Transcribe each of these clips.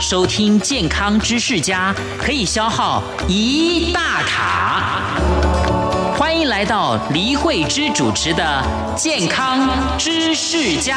收听健康知识家可以消耗一大卡。欢迎来到黎慧芝主持的健康知识家。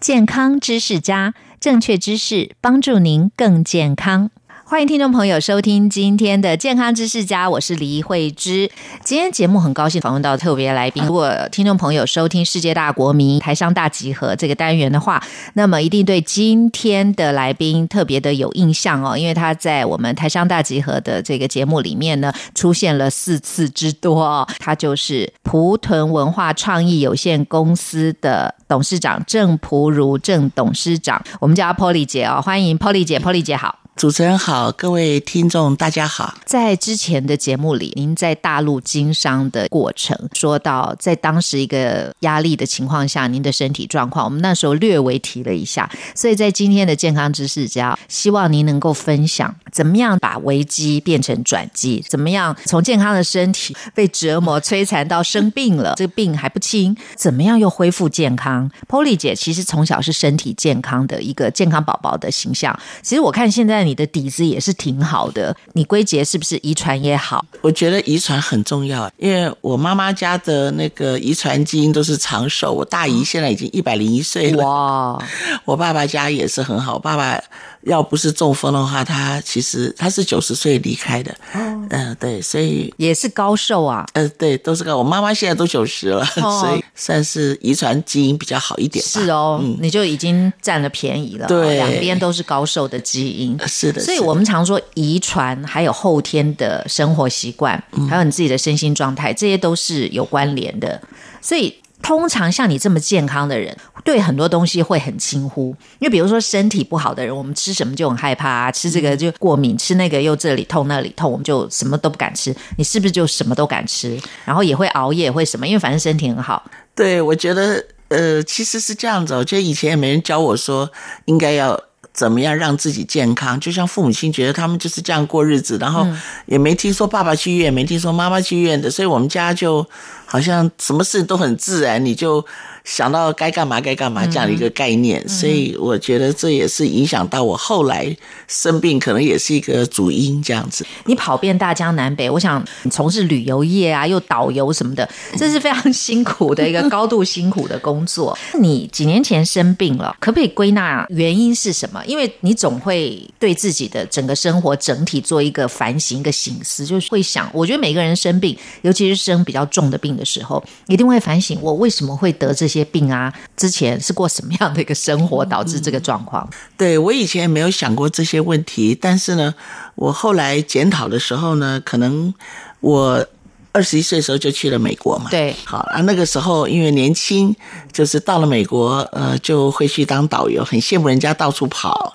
健康知识家，正确知识帮助您更健康。欢迎听众朋友收听今天的健康知识家，我是黎慧芝。今天节目很高兴访问到特别来宾。如果听众朋友收听《世界大国民台商大集合》这个单元的话，那么一定对今天的来宾特别的有印象哦，因为他在我们台商大集合的这个节目里面呢，出现了四次之多哦。他就是蒲屯文化创意有限公司的董事长郑蒲如郑董事长，我们叫他 Polly 姐哦，欢迎 Polly 姐，Polly 姐好。主持人好，各位听众大家好。在之前的节目里，您在大陆经商的过程，说到在当时一个压力的情况下，您的身体状况，我们那时候略微提了一下。所以在今天的健康知识家，希望您能够分享，怎么样把危机变成转机，怎么样从健康的身体被折磨摧残到生病了，这个病还不轻，怎么样又恢复健康？Polly 姐其实从小是身体健康的一个健康宝宝的形象。其实我看现在。的底子也是挺好的，你归结是不是遗传也好？我觉得遗传很重要，因为我妈妈家的那个遗传基因都是长寿，我大姨现在已经一百零一岁了。哇，我爸爸家也是很好，爸爸。要不是中风的话，他其实他是九十岁离开的。嗯，对，所以也是高寿啊。呃，对，都是高。我妈妈现在都九十了，所以算是遗传基因比较好一点。是哦，你就已经占了便宜了。对，两边都是高寿的基因。是的，所以我们常说遗传，还有后天的生活习惯，还有你自己的身心状态，这些都是有关联的。所以。通常像你这么健康的人，对很多东西会很轻忽。因为比如说身体不好的人，我们吃什么就很害怕啊，吃这个就过敏，吃那个又这里痛那里痛，我们就什么都不敢吃。你是不是就什么都敢吃？然后也会熬夜，会什么？因为反正身体很好。对，我觉得呃，其实是这样子。我觉得以前也没人教我说应该要怎么样让自己健康。就像父母亲觉得他们就是这样过日子，然后也没听说爸爸去医院，没听说妈妈去医院的，所以我们家就。好像什么事都很自然，你就。想到该干嘛该干嘛这样的一个概念，所以我觉得这也是影响到我后来生病，可能也是一个主因这样子。你跑遍大江南北，我想从事旅游业啊，又导游什么的，这是非常辛苦的一个高度辛苦的工作。你几年前生病了，可不可以归纳原因是什么？因为你总会对自己的整个生活整体做一个反省、一个醒思，就是会想。我觉得每个人生病，尤其是生比较重的病的时候，一定会反省：我为什么会得这些？病啊，之前是过什么样的一个生活，导致这个状况？对我以前也没有想过这些问题，但是呢，我后来检讨的时候呢，可能我。二十一岁的时候就去了美国嘛，对，好啊，那个时候因为年轻，就是到了美国，呃，就会去当导游，很羡慕人家到处跑，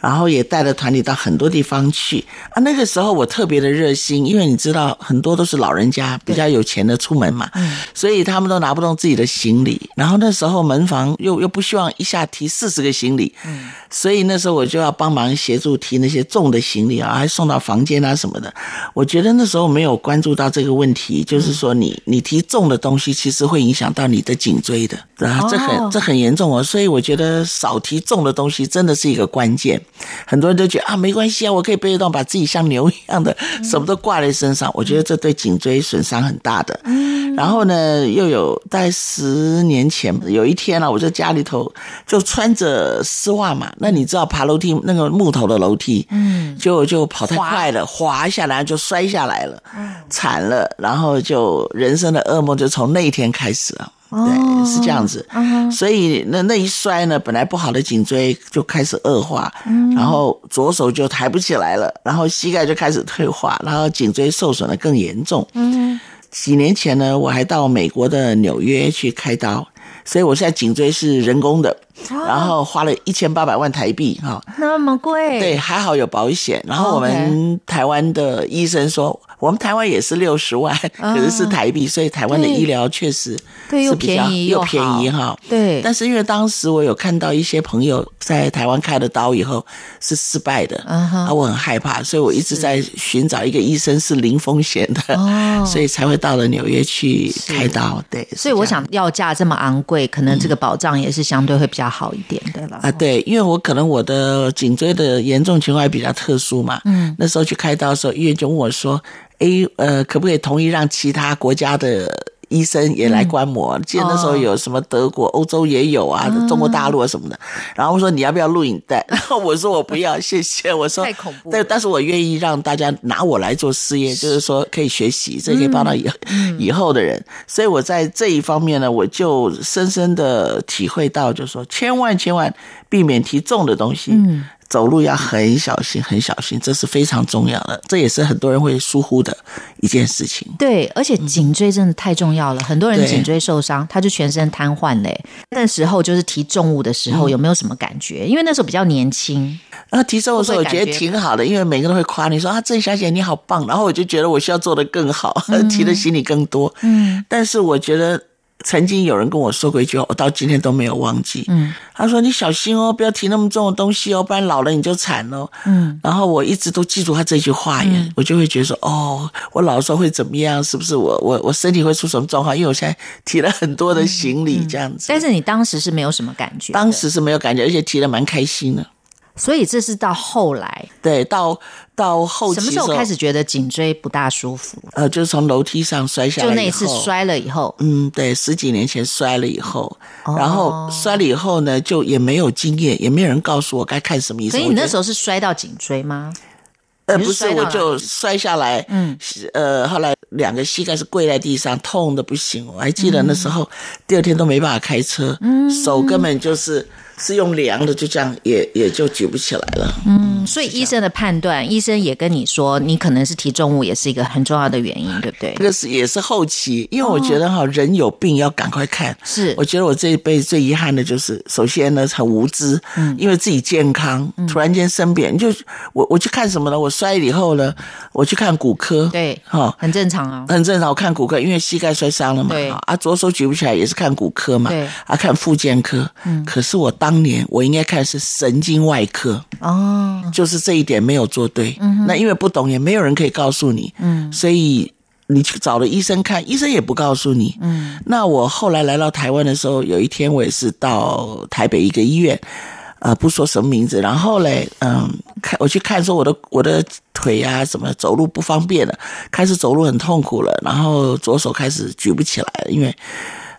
然后也带着团体到很多地方去啊。那个时候我特别的热心，因为你知道很多都是老人家比较有钱的出门嘛，嗯，所以他们都拿不动自己的行李，然后那时候门房又又不希望一下提四十个行李，嗯，所以那时候我就要帮忙协助提那些重的行李啊，还送到房间啊什么的。我觉得那时候没有关注到这个问题。题就是说，你你提重的东西，其实会影响到你的颈椎的，啊，这很这很严重哦。所以我觉得少提重的东西真的是一个关键。很多人都觉得啊，没关系啊，我可以背得动，把自己像牛一样的什么都挂在身上。我觉得这对颈椎损伤很大的。然后呢，又有在十年前有一天呢，我在家里头就穿着丝袜嘛，那你知道爬楼梯那个木头的楼梯，嗯，就就跑太快了，滑下来就摔下来了，惨了。然后就人生的噩梦就从那一天开始了，对，是这样子。所以那那一摔呢，本来不好的颈椎就开始恶化，然后左手就抬不起来了，然后膝盖就开始退化，然后颈椎受损的更严重。嗯，几年前呢，我还到美国的纽约去开刀，所以我现在颈椎是人工的。然后花了一千八百万台币哈。那么贵？对，还好有保险。然后我们台湾的医生说，我们台湾也是六十万，可是是台币，所以台湾的医疗确实对又便宜又便宜哈。对，但是因为当时我有看到一些朋友在台湾开了刀以后是失败的，啊，我很害怕，所以我一直在寻找一个医生是零风险的，哦，所以才会到了纽约去开刀。对，所以我想要价这么昂贵，可能这个保障也是相对会比较好一点的了。啊，对，因为我可能我的颈椎的严重情况比较特殊嘛，嗯，那时候去开刀的时候，医院就问我说：“哎，呃，可不可以同意让其他国家的？”医生也来观摩，记得那时候有什么德国、欧洲也有啊，中国大陆啊什么的。然后我说你要不要录影带？然后我说我不要，谢谢。我说太恐怖。但，但是我愿意让大家拿我来做试验，就是说可以学习，这可以帮到以以后的人。所以我在这一方面呢，我就深深的体会到，就是说千万千万避免提重的东西。嗯。走路要很小心，很小心，这是非常重要的。这也是很多人会疏忽的一件事情。对，而且颈椎真的太重要了。很多人颈椎受伤，他就全身瘫痪嘞。那时候就是提重物的时候，有没有什么感觉？因为那时候比较年轻。啊，提重物的时候我觉得挺好的，因为每个人都会夸你说啊，郑小姐你好棒。然后我就觉得我需要做的更好，提的行李更多。嗯，但是我觉得。曾经有人跟我说过一句话，我到今天都没有忘记。嗯，他说：“你小心哦，不要提那么重的东西哦，不然老了你就惨了。”嗯，然后我一直都记住他这句话耶，我就会觉得说：“哦，我老的时候会怎么样？是不是我我我身体会出什么状况？因为我现在提了很多的行李这样子。”但是你当时是没有什么感觉，当时是没有感觉，而且提的蛮开心的。所以这是到后来，对，到到后期什么时候开始觉得颈椎不大舒服？呃，就是从楼梯上摔下来，就那一次摔了以后，嗯，对，十几年前摔了以后，然后摔了以后呢，就也没有经验，也没有人告诉我该看什么医生。所以你那时候是摔到颈椎吗？呃，不是，我就摔下来，嗯，呃，后来两个膝盖是跪在地上，痛的不行。我还记得那时候，第二天都没办法开车，嗯，手根本就是。是用量的，就这样也也就举不起来了。嗯，所以医生的判断，医生也跟你说，你可能是提重物，也是一个很重要的原因，对不对？这个是也是后期，因为我觉得哈，人有病要赶快看。是，我觉得我这一辈子最遗憾的就是，首先呢很无知，嗯，因为自己健康，突然间生病，就我我去看什么呢？我摔了以后呢，我去看骨科，对，哈，很正常啊，很正常。我看骨科，因为膝盖摔伤了嘛，对，啊，左手举不起来也是看骨科嘛，对，啊，看复健科，嗯，可是我。当年我应该看是神经外科哦，就是这一点没有做对。那因为不懂，也没有人可以告诉你。嗯，所以你去找了医生看，医生也不告诉你。嗯，那我后来来到台湾的时候，有一天我也是到台北一个医院，呃，不说什么名字。然后嘞，嗯，看我去看说我的我的腿啊什么走路不方便了，开始走路很痛苦了，然后左手开始举不起来了，因为，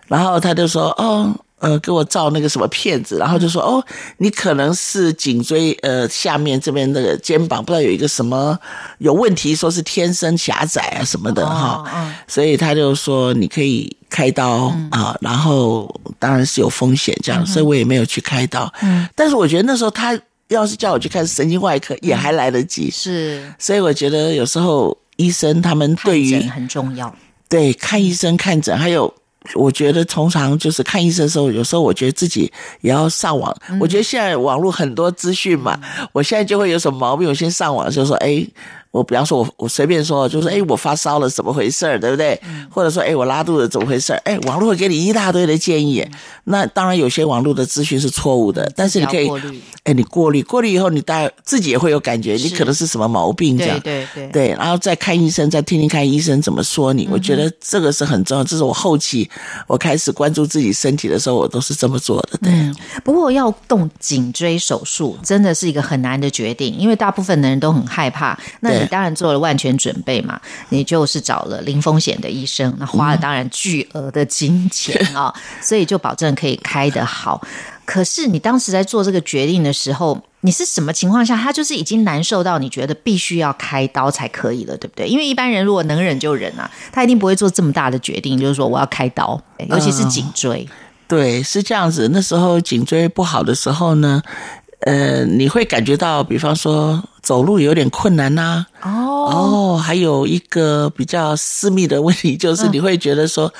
然后他就说哦。呃，给我照那个什么片子，然后就说哦，你可能是颈椎呃下面这边那个肩膀不知道有一个什么有问题，说是天生狭窄啊什么的哈，所以他就说你可以开刀啊，然后当然是有风险这样，所以我也没有去开刀。嗯，但是我觉得那时候他要是叫我去看神经外科也还来得及，是，所以我觉得有时候医生他们对于很重要，对看医生看诊还有。我觉得通常就是看医生的时候，有时候我觉得自己也要上网。我觉得现在网络很多资讯嘛，我现在就会有什么毛病，我先上网就说，哎。我比方说，我我随便说，就是哎，我发烧了，怎么回事儿，对不对？或者说，哎，我拉肚子，怎么回事儿？哎，网络会给你一大堆的建议。那当然，有些网络的资讯是错误的，但是你可以，哎，你过滤，过滤以后，你大自己也会有感觉，你可能是什么毛病这样，对对对，然后再看医生，再听听看医生怎么说你。我觉得这个是很重要，这是我后期我开始关注自己身体的时候，我都是这么做的。对，不过要动颈椎手术真的是一个很难的决定，因为大部分的人都很害怕。那当然做了万全准备嘛，你就是找了零风险的医生，那花了当然巨额的金钱啊，所以就保证可以开得好。可是你当时在做这个决定的时候，你是什么情况下？他就是已经难受到你觉得必须要开刀才可以了，对不对？因为一般人如果能忍就忍啊，他一定不会做这么大的决定，就是说我要开刀，尤其是颈椎。对，是这样子。那时候颈椎不好的时候呢。呃，你会感觉到，比方说走路有点困难呐。哦哦，还有一个比较私密的问题，就是你会觉得说，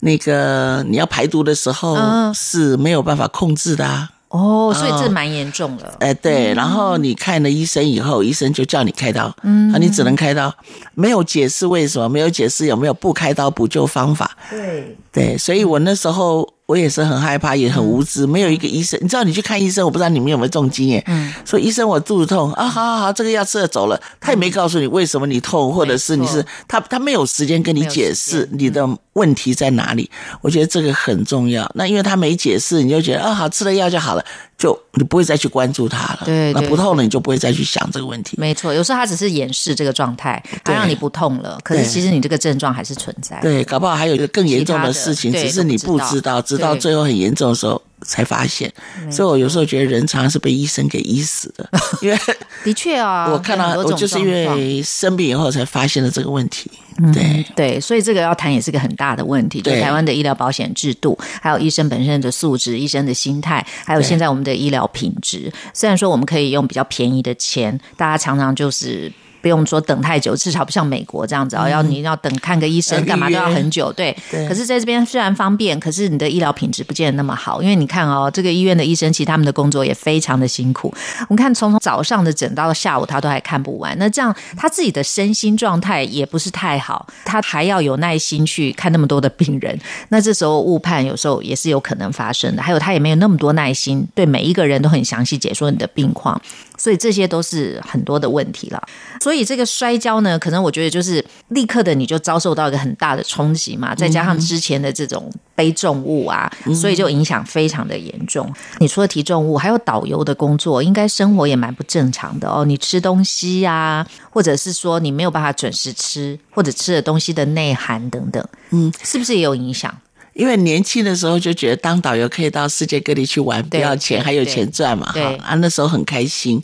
那个你要排毒的时候嗯是没有办法控制的啊。哦，所以这蛮严重的。哎，对，然后你看了医生以后，医生就叫你开刀，嗯，啊，你只能开刀，没有解释为什么，没有解释有没有不开刀补救方法，对，对，所以我那时候我也是很害怕，也很无知，没有一个医生，你知道你去看医生，我不知道你们有没有这种经验，嗯，说医生我肚子痛啊，好好好，这个药吃了走了，他也没告诉你为什么你痛，或者是你是他他没有时间跟你解释你的问题在哪里，我觉得这个很重要。那因为他没解释，你就觉得啊好吃了药就好了，就你不会再去关注它了，对对那不痛了你就不会再去想这个问题。没错，有时候他只是掩饰这个状态，他让你不痛了，可是其实你这个症状还是存在。对，搞不好还有一个更严重的事情，只是你不知道，直到最后很严重的时候才发现。所以我有时候觉得人常常是被医生给医死的，因为 的确啊，我看到很多种我就是因为生病以后才发现了这个问题。对，对，所以这个要谈也是个很大的问题，就对台湾的医疗保险制度，还有医生本身的素质、医生的心态，还有现在我们的医疗品质。虽然说我们可以用比较便宜的钱，大家常常就是。不用说等太久，至少不像美国这样子啊、要你要等看个医生干嘛都要很久。对，对可是在这边虽然方便，可是你的医疗品质不见得那么好，因为你看哦，这个医院的医生其实他们的工作也非常的辛苦。我们看从早上的诊到下午，他都还看不完。那这样他自己的身心状态也不是太好，他还要有耐心去看那么多的病人。那这时候误判有时候也是有可能发生的。还有他也没有那么多耐心，对每一个人都很详细解说你的病况，所以这些都是很多的问题了。所以这个摔跤呢，可能我觉得就是立刻的你就遭受到一个很大的冲击嘛，再加上之前的这种背重物啊，所以就影响非常的严重。你除了提重物，还有导游的工作，应该生活也蛮不正常的哦。你吃东西呀、或者是说你没有办法准时吃，或者吃的东西的内涵等等，嗯，是不是也有影响？因为年轻的时候就觉得当导游可以到世界各地去玩，不要钱还有钱赚嘛，哈啊，那时候很开心。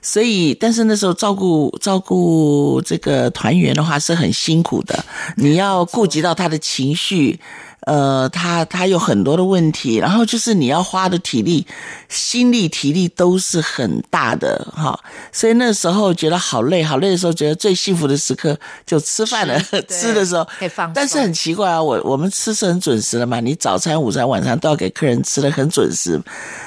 所以，但是那时候照顾照顾这个团员的话是很辛苦的，你要顾及到他的情绪。呃，他他有很多的问题，然后就是你要花的体力、心力、体力都是很大的哈，所以那时候觉得好累，好累的时候，觉得 最幸福的时刻就吃饭了，吃吃的时候。可以放松。但是很奇怪啊，我我们吃是很准时的嘛，你早餐、午餐、晚餐都要给客人吃的很准时，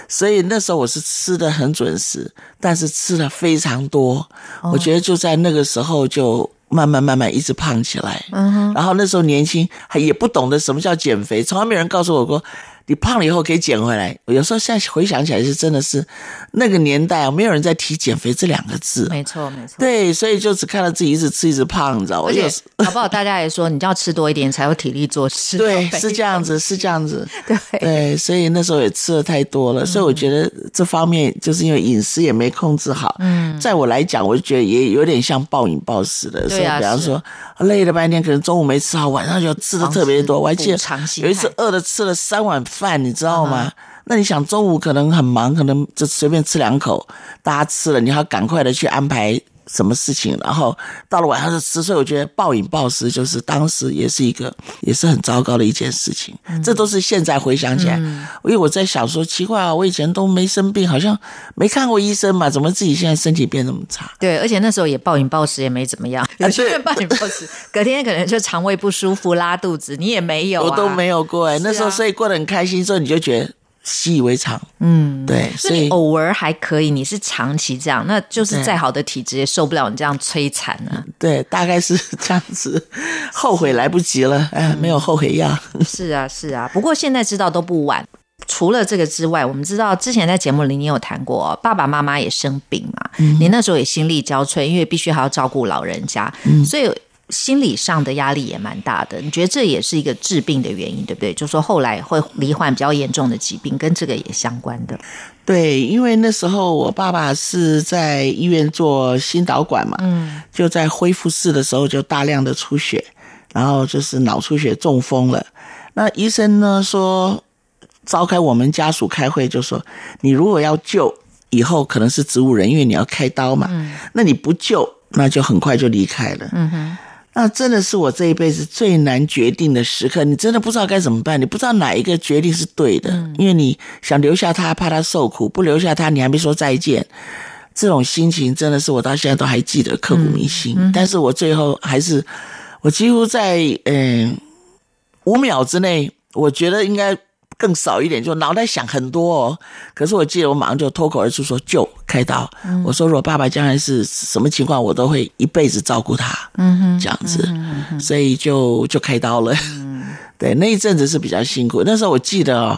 所以那时候我是吃的很准时，但是吃的非常多，我觉得就在那个时候就。慢慢慢慢一直胖起来，嗯，然后那时候年轻还也不懂得什么叫减肥，从来没有人告诉我过，你胖了以后可以减回来。我有时候现在回想起来是真的是那个年代啊，没有人在提减肥这两个字，没错，没错。对，所以就只看到自己一直吃一直胖，你知道吗？而且我有时搞不好大家也说，你就要吃多一点才有体力做事。对，是这样子，是这样子。对对，所以那时候也吃的太多了，所以我觉得这方面就是因为饮食也没控制好。嗯，在我来讲，我就觉得也有点像暴饮暴食的。对啊是比方说累了半天，可能中午没吃好，晚上就吃的特别多。我还记得有一次饿的吃了三碗饭，你知道吗？那你想中午可能很忙，可能就随便吃两口，大家吃了，你还要赶快的去安排什么事情，然后到了晚上就吃，所以我觉得暴饮暴食就是当时也是一个也是很糟糕的一件事情。这都是现在回想起来，因为我在想说，奇怪啊，我以前都没生病，好像没看过医生嘛，怎么自己现在身体变那么差？对，而且那时候也暴饮暴食，也没怎么样。有些人暴饮暴食，隔天可能就肠胃不舒服、拉肚子，你也没有、啊，我都没有过哎、那时候所以过得很开心，所以你就觉得习以为常。嗯，对，所以偶尔还可以，你是长期这样，那就是再好的体质也受不了你这样摧残啊。对，大概是这样子，后悔来不及了，哎，没有后悔药。是啊，是啊。不过现在知道都不晚。除了这个之外，我们知道之前在节目里你有谈过、哦，爸爸妈妈也生病嘛，你那时候也心力交瘁，因为必须还要照顾老人家，所以心理上的压力也蛮大的。你觉得这也是一个治病的原因，对不对？就说后来会罹患比较严重的疾病，跟这个也相关的。对，因为那时候我爸爸是在医院做心导管嘛，嗯，就在恢复室的时候就大量的出血，然后就是脑出血中风了。那医生呢说，召开我们家属开会，就说你如果要救，以后可能是植物人，因为你要开刀嘛，那你不救，那就很快就离开了。嗯哼。那真的是我这一辈子最难决定的时刻，你真的不知道该怎么办，你不知道哪一个决定是对的，因为你想留下他，怕他受苦；不留下他，你还没说再见。这种心情真的是我到现在都还记得，刻骨铭心。但是我最后还是，我几乎在嗯、五秒之内，我觉得应该更少一点，就脑袋想很多哦。可是我记得我马上就脱口而出说就开刀。我说如果爸爸将来是什么情况，我都会一辈子照顾他。嗯哼，这样子，所以就就开刀了。对，那一阵子是比较辛苦。那时候我记得哦，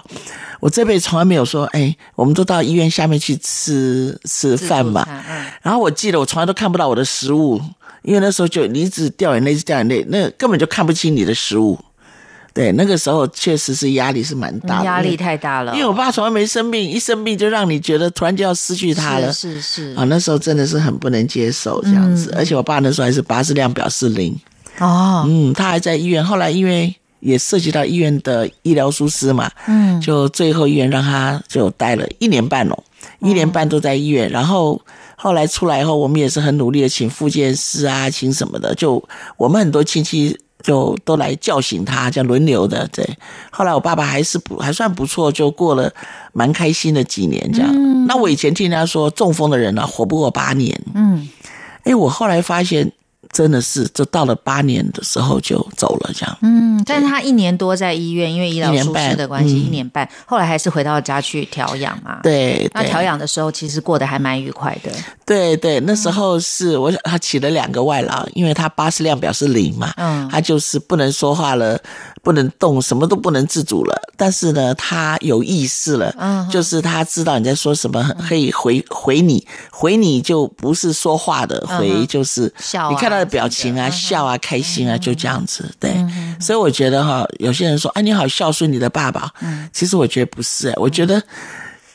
我这辈子从来没有说，哎，我们都到医院下面去吃吃饭嘛。然后我记得我从来都看不到我的食物，因为那时候就你一直掉眼泪，一直掉眼泪，那根本就看不清你的食物。对，那个时候确实是压力是蛮大的，压力太大了。因为我爸从来没生病，一生病就让你觉得突然就要失去他了，是是啊，那时候真的是很不能接受这样子。而且我爸那时候还是八字量表是零哦，嗯，他还在医院，后来因为。也涉及到医院的医疗疏失嘛，嗯，就最后医院让他就待了一年半哦，一年半都在医院，然后后来出来以后，我们也是很努力的请复健师啊，请什么的，就我们很多亲戚就都来叫醒他，这样轮流的，对。后来我爸爸还是不还算不错，就过了蛮开心的几年这样。那我以前听人家说中风的人呢，活不过八年，嗯，哎，我后来发现。真的是，就到了八年的时候就走了，这样。嗯，但是他一年多在医院，因为医疗疏失的关系，一年半，后来还是回到家去调养嘛。对，那调养的时候其实过得还蛮愉快的。对对，那时候是我他起了两个外劳，因为他八十量表示零嘛，嗯，他就是不能说话了。不能动，什么都不能自主了。但是呢，他有意识了，嗯，就是他知道你在说什么，可以回回你，回你就不是说话的回，就是笑。你看他的表情啊，笑啊，开心啊，就这样子。对，所以我觉得哈，有些人说，哎，你好孝顺你的爸爸，嗯，其实我觉得不是，我觉得。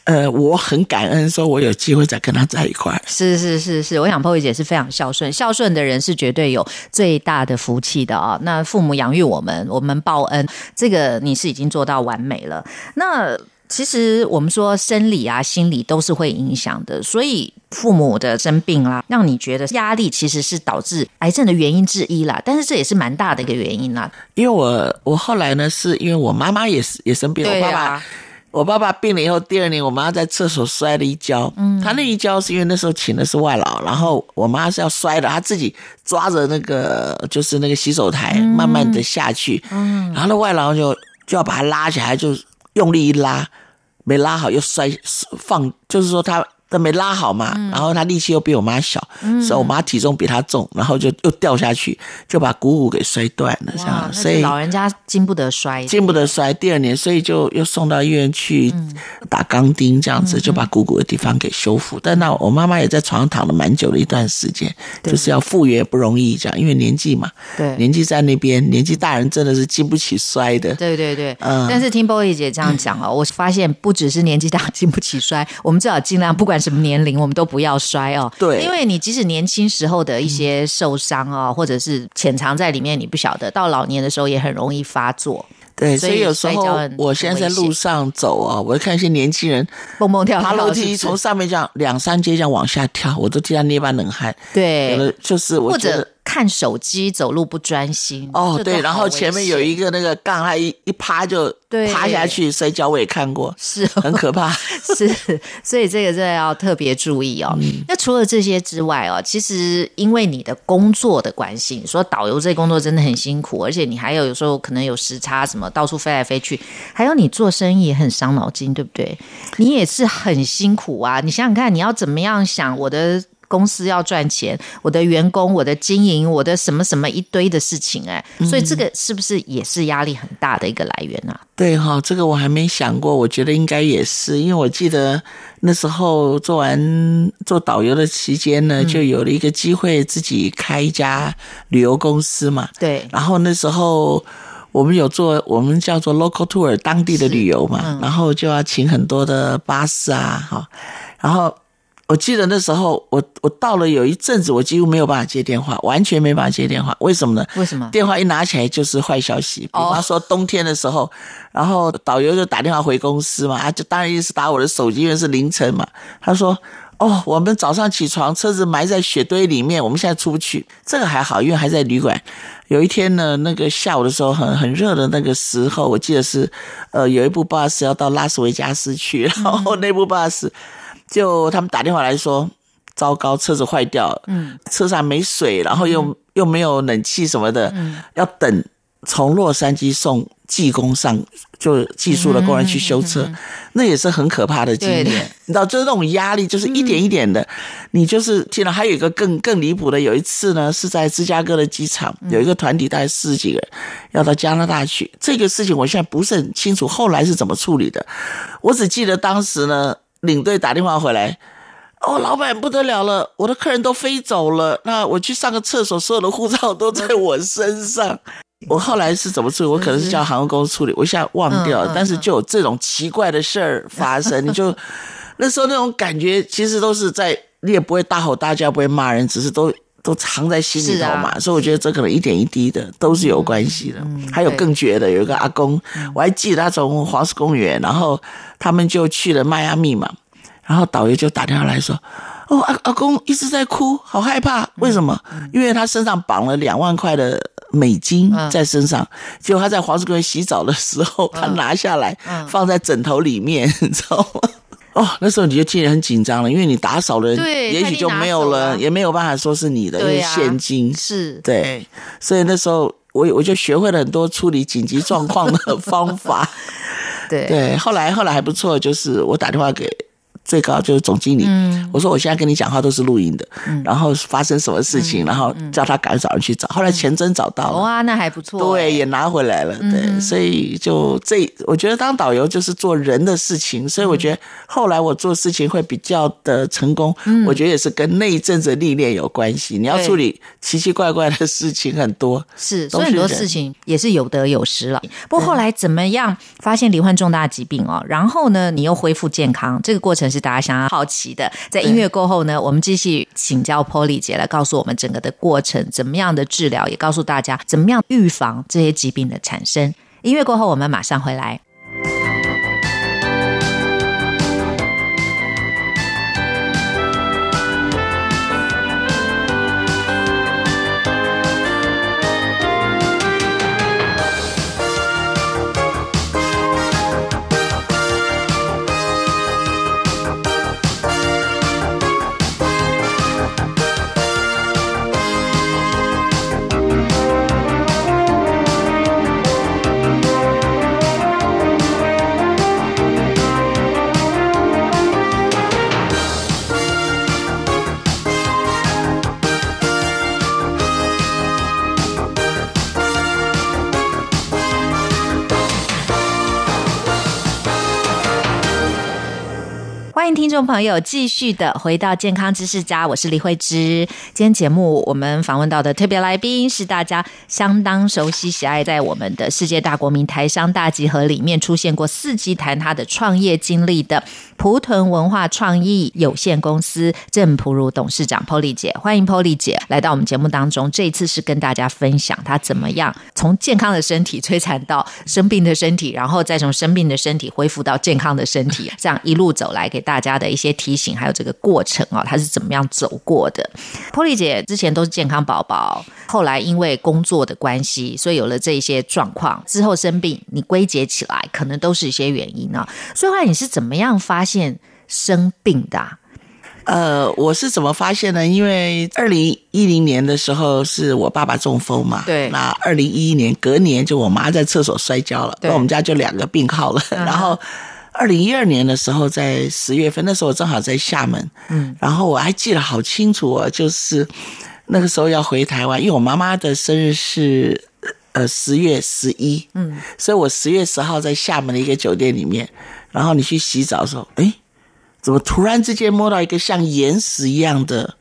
呃，我很感恩，说我有机会再跟他在一块。是是是是，我想 p o 姐是非常孝顺，孝顺的人是绝对有最大的福气的啊。那父母养育我们，我们报恩，这个你是已经做到完美了。那其实我们说生理啊、心理都是会影响的，所以父母的生病啦，让你觉得压力其实是导致癌症的原因之一啦。但是这也是蛮大的一个原因啦。因为我我后来呢，是因为我妈妈也是也生病，我爸爸。我爸爸病了以后，第二年我妈在厕所摔了一跤。嗯，她那一跤是因为那时候请的是外劳，然后我妈是要摔的，她自己抓着那个就是那个洗手台，慢慢的下去。嗯，然后那外劳就就要把她拉起来，就用力一拉，没拉好又摔放，就是说他。都没拉好嘛，然后他力气又比我妈小，所以我妈体重比他重，然后就又掉下去，就把股骨给摔断了，这样。所以老人家经不得摔，经不得摔。第二年，所以就又送到医院去打钢钉，这样子就把股骨的地方给修复。但那我妈妈也在床上躺了蛮久的一段时间，就是要复原不容易，这样，因为年纪嘛，对，年纪在那边，年纪大人真的是经不起摔的。对对对，嗯。但是听 Boy 姐这样讲哦，我发现不只是年纪大经不起摔，我们最好尽量不管。什么年龄我们都不要摔哦，对，因为你即使年轻时候的一些受伤哦，或者是潜藏在里面，你不晓得，到老年的时候也很容易发作。对，所以有时候我现在在路上走啊，我会看一些年轻人 蹦蹦跳爬楼梯，从上面这样两三阶这样往下跳，我都替他捏把冷汗。对，有的就是我觉得。看手机走路不专心哦，对，然后前面有一个那个杠，他一一趴就趴下去摔跤，我也看过，是很可怕，是，所以这个真的要特别注意哦。那除了这些之外哦，其实因为你的工作的关系，说导游这工作真的很辛苦，而且你还有有时候可能有时差，什么到处飞来飞去，还有你做生意也很伤脑筋，对不对？你也是很辛苦啊，你想想看，你要怎么样想我的。公司要赚钱，我的员工，我的经营，我的什么什么一堆的事情，哎，所以这个是不是也是压力很大的一个来源啊？对哈，这个我还没想过，我觉得应该也是，因为我记得那时候做完做导游的期间呢，就有了一个机会自己开一家旅游公司嘛。对，然后那时候我们有做我们叫做 local tour 当地的旅游嘛，然后就要请很多的巴士啊，哈，然后。我记得那时候，我我到了有一阵子，我几乎没有办法接电话，完全没办法接电话。为什么呢？为什么？电话一拿起来就是坏消息。比方说冬天的时候，然后导游就打电话回公司嘛，啊就当然意思打我的手机，因为是凌晨嘛。他说：“哦，我们早上起床，车子埋在雪堆里面，我们现在出不去。这个还好，因为还在旅馆。有一天呢，那个下午的时候很很热的那个时候，我记得是呃有一部巴士要到拉斯维加斯去，然后那部巴士。”就他们打电话来说，糟糕，车子坏掉，嗯，车上没水，然后又又没有冷气什么的，嗯，要等从洛杉矶送技工上就技术的工人去修车，那也是很可怕的经验。你知道，就是那种压力，就是一点一点的，你就是听到还有一个更更离谱的，有一次呢是在芝加哥的机场，有一个团体大概四十几个人要到加拿大去，这个事情我现在不是很清楚后来是怎么处理的，我只记得当时呢领队打电话回来。哦，老板不得了了，我的客人都飞走了，那我去上个厕所，所有的护照都在我身上。我后来是怎么处理？我可能是叫航空公司处理，我一下忘掉了。但是就有这种奇怪的事儿发生，你就那时候那种感觉，其实都是在你也不会大吼大叫，不会骂人，只是都都藏在心里头嘛。啊所以我觉得这可能一点一滴的都是有关系的。还有更绝的，有一个阿公，我还记得他从黄石公园，然后他们就去了迈阿密嘛。然后导游就打电话来说：“哦，阿阿公一直在哭，好害怕。为什么？因为他身上绑了两万块的美金在身上，结果他在黄石公园洗澡的时候，他拿下来放在枕头里面，你知道吗？”哦，那时候你就竟然很紧张了，因为你打扫的人对也许就没有了，也没有办法说是你的，因为现金。是对，所以那时候我我就学会了很多处理紧急状况的方法。对对，后来后来还不错，就是我打电话给最高就是总经理，嗯我说我现在跟你讲话都是录音的，然后发生什么事嗯情，然后叫他赶快找人去找。后来钱真找到了。哇，那还不错对，欸也拿回来了。对，所以就这，我觉得当导游就是做人的事情，所以我觉得后来我做事情会比较的成功。我觉得也是跟那一阵子历练有关系。你要处理奇奇怪怪的事情很多，是，都所以很多事情也是有得有失了。不过后来怎么样发现罹患重大疾病哦？然后呢，你又恢复健康，这个过程是大家想要好奇的。在音乐过后呢，我们继续请教 Polly 姐来告诉我们整个的过程，怎么样的治疗，也告诉大家怎么样预防这些疾病的产生。音乐过后，我们马上回来。听众朋友继续的回到健康知识家，我是李慧芝。今天节目我们访问到的特别来宾是大家相当熟悉喜爱，在我们的世界大国民台商大集合里面出现过四集谈他的创业经历的蒲屯文化创意有限公司郑普如董事长 Polly 姐，欢迎 Polly 姐来到我们节目当中。这一次是跟大家分享她怎么样从健康的身体摧残到生病的身体，然后再从生病的身体恢复到健康的身体，这样一路走来给大家的一些提醒，还有这个过程哦，他是怎么样走过的。Polly 姐之前都是健康宝宝，后来因为工作的关系，所以有了这一些状况，之后生病，你归结起来可能都是一些原因啊。所以后来你是怎么样发现生病的啊、呃，我是怎么发现呢？因为二零一零年的时候是我爸爸中风嘛，对那二零一一年隔年就我妈在厕所摔跤了，对那我们家就两个病号了。嗯然后二零一二年的时候，在十月份，那时候我正好在厦门，嗯，然后我还记得好清楚哦，就是那个时候要回台湾，因为我妈妈的生日是呃十月十一，嗯，所以我十月十号在厦门的一个酒店里面，然后你去洗澡的时候，哎。怎么突然之间摸到一个像岩石一样的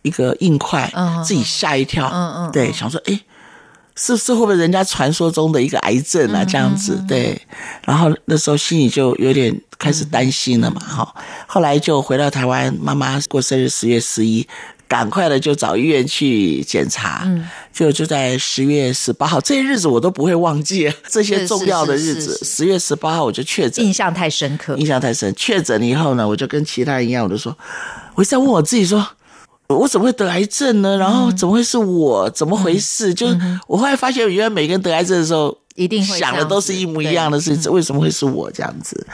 一个硬块，嗯自己吓一跳，嗯嗯对，想说，哎，是是会不会人家传说中的一个癌症嗯啊？这样子，对，然后那时候心里就有点开始担心了嘛，哈、后来就回到台湾，妈妈过生日十月十一。赶快的就找医院去检查，嗯就就在十月十八号，这些日子我都不会忘记，这些重要的日子。十月十八号我就确诊，印象太深刻。印象太深。确诊了以后呢，我就跟其他人一样，我就说，我在问我自己说，我怎么会得癌症呢？然后怎么会是我？怎么回事？就是我后来发现，原来每个人得癌症的时候。一定会想的都是一模一样的事嗯情，为什么会是我这样子？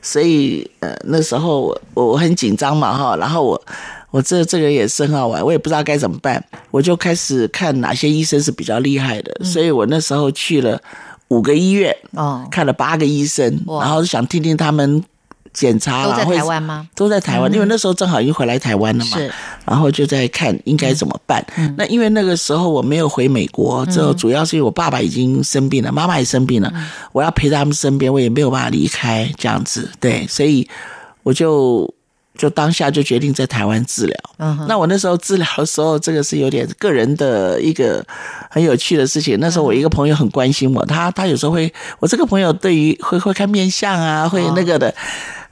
所以呃，那时候我我我很紧张嘛哈，然后我我这这个也是很好玩，我也不知道该怎么办，我就开始看哪些医生是比较厉害的，嗯所以我那时候去了五个医院，哦，看了八个医生，然后想听听他们检查啦，都在台湾吗？都在台湾，因为那时候正好已经回来台湾了嘛，是然后就在看应该怎么办。那因为那个时候我没有回美国，这主要是因为我爸爸已经生病了，妈妈也生病了，我要陪在他们身边，我也没有办法离开这样子，对，所以我就。就当下就决定在台湾治疗。那我那时候治疗的时候，这个是有点个人的一个很有趣的事情。那时候我一个朋友很关心我，他他有时候会，我这个朋友对于会会看面相啊，会那个的，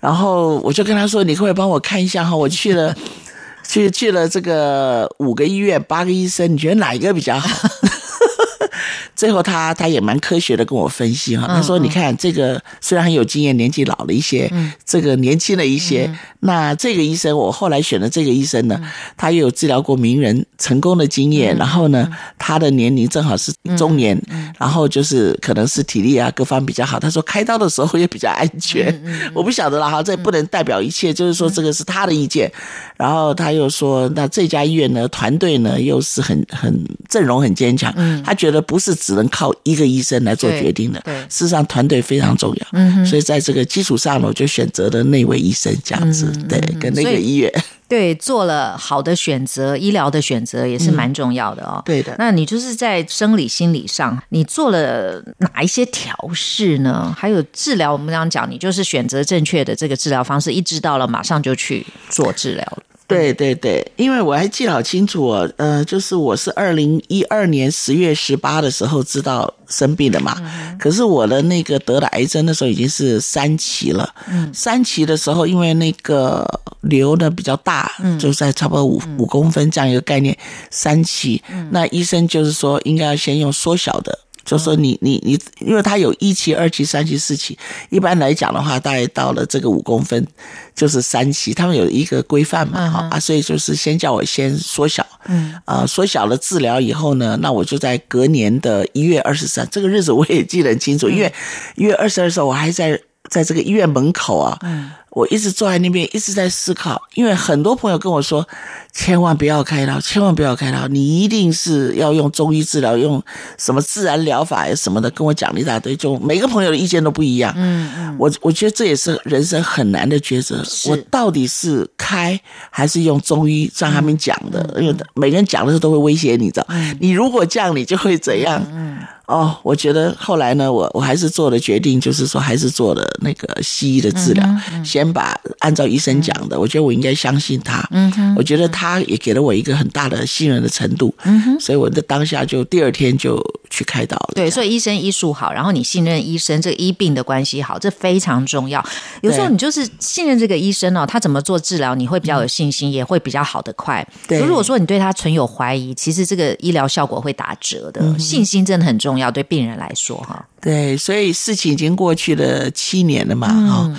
然后我就跟他说：“你可不可以帮我看一下哈？我去了 去去了这个五个医院，八个医生，你觉得哪一个比较好？” 最后他他也蛮科学的跟我分析哈，他说：“你看这个虽然很有经验，年纪老了一些，这个年轻了一些。那这个医生，我后来选的这个医生呢，他也有治疗过名人成功的经验，然后呢，他的年龄正好是中年，然后就是可能是体力啊各方比较好。他说开刀的时候也比较安全。我不晓得了哈，这不能代表一切，就是说这个是他的意见。然后他又说，那这家医院呢，团队呢又是很很阵容很坚强，他觉得不是只能靠一个医生来做决定的，对对事实上团队非常重要。嗯所以在这个基础上呢，我就选择了那位医生这样子，对，跟那个医院，对，做了好的选择，医疗的选择也是蛮重要的哦。对的。那你就是在生理、心理上，你做了哪一些调试呢？还有治疗，我们刚刚讲，你就是选择正确的这个治疗方式，一知道了马上就去做治疗了。对对对，因为我还记得好清楚哦，呃，就是我是二零一二年十月十八的时候知道生病的嘛，可是我的那个得了癌症的时候已经是三期了，三期的时候因为那个瘤呢比较大，就在差不多五五公分这样一个概念，三期，那医生就是说应该要先用缩小的。就说你你你，因为它有一期、二期、三期、四期，一般来讲的话，大概到了这个五公分就是三期，他们有一个规范嘛，好、啊，所以就是先叫我先缩小，嗯，啊，缩小了治疗以后呢，那我就在隔年的一月二十三这个日子我也记得很清楚，因为一月二十二的时候我还在在这个医院门口啊，嗯，我一直坐在那边一直在思考，因为很多朋友跟我说，千万不要开刀，千万不要开刀，你一定是要用中医治疗，用什么自然疗法什么的，跟我讲了一大堆，就每个朋友的意见都不一样。嗯嗯，我我觉得这也是人生很难的抉择，我到底是开还是用中医让他们讲的，因为每个人讲的时候都会威胁你，知道？你如果这样，你就会怎样？嗯。哦，我觉得后来呢，我我还是做了决定，就是说还是做了那个西医的治疗，先把按照医生讲的，我觉得我应该相信他。嗯哼，我觉得他也给了我一个很大的信任的程度。嗯哼，所以我的当下就第二天就去开刀了。对，所以医生医术好，然后你信任医生，这个医病的关系好，这非常重要。有时候你就是信任这个医生哦，他怎么做治疗，你会比较有信心，也会比较好的快。对如果说你对他存有怀疑，其实这个医疗效果会打折的。信心真的很重要，对病人来说哈。对，所以事情已经过去了七年了嘛，哈、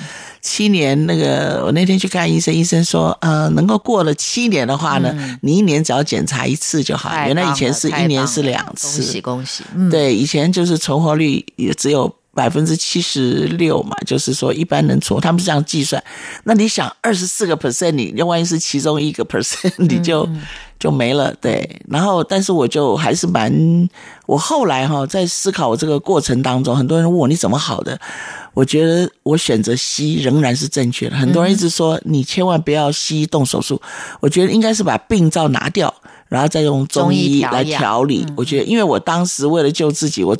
七年那个，我那天去看医生，医生说，呃，能够过了七年的话呢，你一年只要检查一次就好。原来以前是一年是两次恭喜，恭喜。嗯，对，以前就是存活率也只有百分之七十六嘛，就是说一般人存，他们是这样计算。那你想，二十四个 percent，你万一是其中一个 percent，你就、就没了。对，然后但是我就还是蛮，我后来哈在思考我这个过程当中，很多人问我你怎么好的，我觉得我选择西医仍然是正确的。很多人一直说你千万不要西医动手术，我觉得应该是把病灶拿掉。然后再用中中医医来调理，我觉得，因为我当时为了救自己，我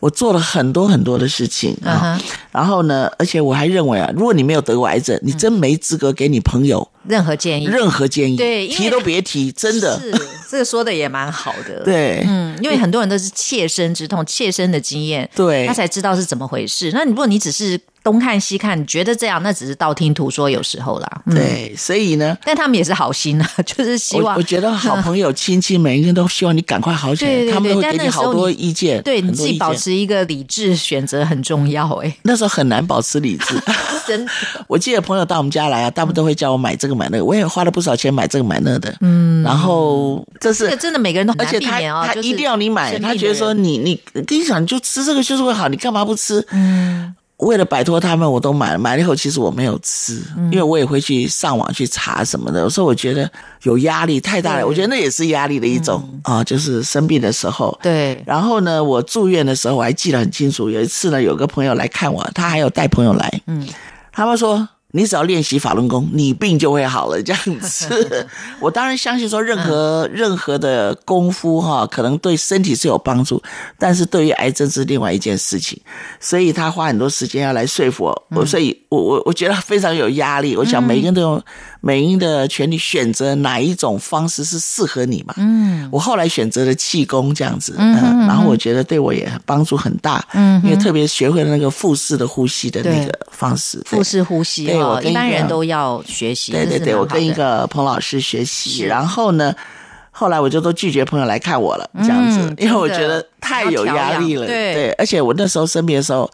我做了很多很多的事情嗯啊。然后呢，而且我还认为啊，如果你没有得过癌症，你真没资格给你朋友任何建议，任何建议，对提都别提，真的。是这个说的也蛮好的。对，嗯，因为很多人都是切身之痛、切身的经验，对他才知道是怎么回事。那你如果你只是东看西看，你觉得这样，那只是道听途说，有时候啦。嗯，对，所以呢，但他们也是好心啊，就是希望我我觉得好朋友、亲戚，每个人都希望你赶快好起来，对对对他们都会给你好多意见，对你。自己保持一个理智选择很重要、哎，那时候很难保持理智。真的。我记得朋友到我们家来啊，大部分都会叫我买这个买那个，我也花了不少钱买这个买那的。嗯，然后这是这个真的每个人都很难而且他避免啊，就是他一定要你买，他觉得说你你跟你讲，你就吃这个就是会好，你干嘛不吃？嗯，为了摆脱他们，我都买了。买了以后，其实我没有吃，因为我也会去上网去查什么的。有时候我觉得有压力太大了，我觉得那也是压力的一种啊，就是生病的时候。对，然后呢，我住院的时候我还记得很清楚。有一次呢，有个朋友来看我，他还有带朋友来，嗯，他们说。你只要练习法轮功，你病就会好了。这样子，我当然相信说，任何任何的功夫哈，可能对身体是有帮助，但是对于癌症是另外一件事情。所以他花很多时间要来说服我，我所以我我我觉得非常有压力。我想每一个人都有每一个人的权利选择哪一种方式是适合你嘛。嗯，我后来选择了气功这样子，嗯嗯，然后我觉得对我也帮助很大，嗯因为特别学会了那个腹式的呼吸的那个方式，腹式呼吸哦对我，跟般人都要学习。对对对，我跟一个彭老师学习，是然后呢，后来我就都拒绝朋友来看我了，这样子，嗯因为我觉得太有压力了，对对，而且我那时候生病的时候。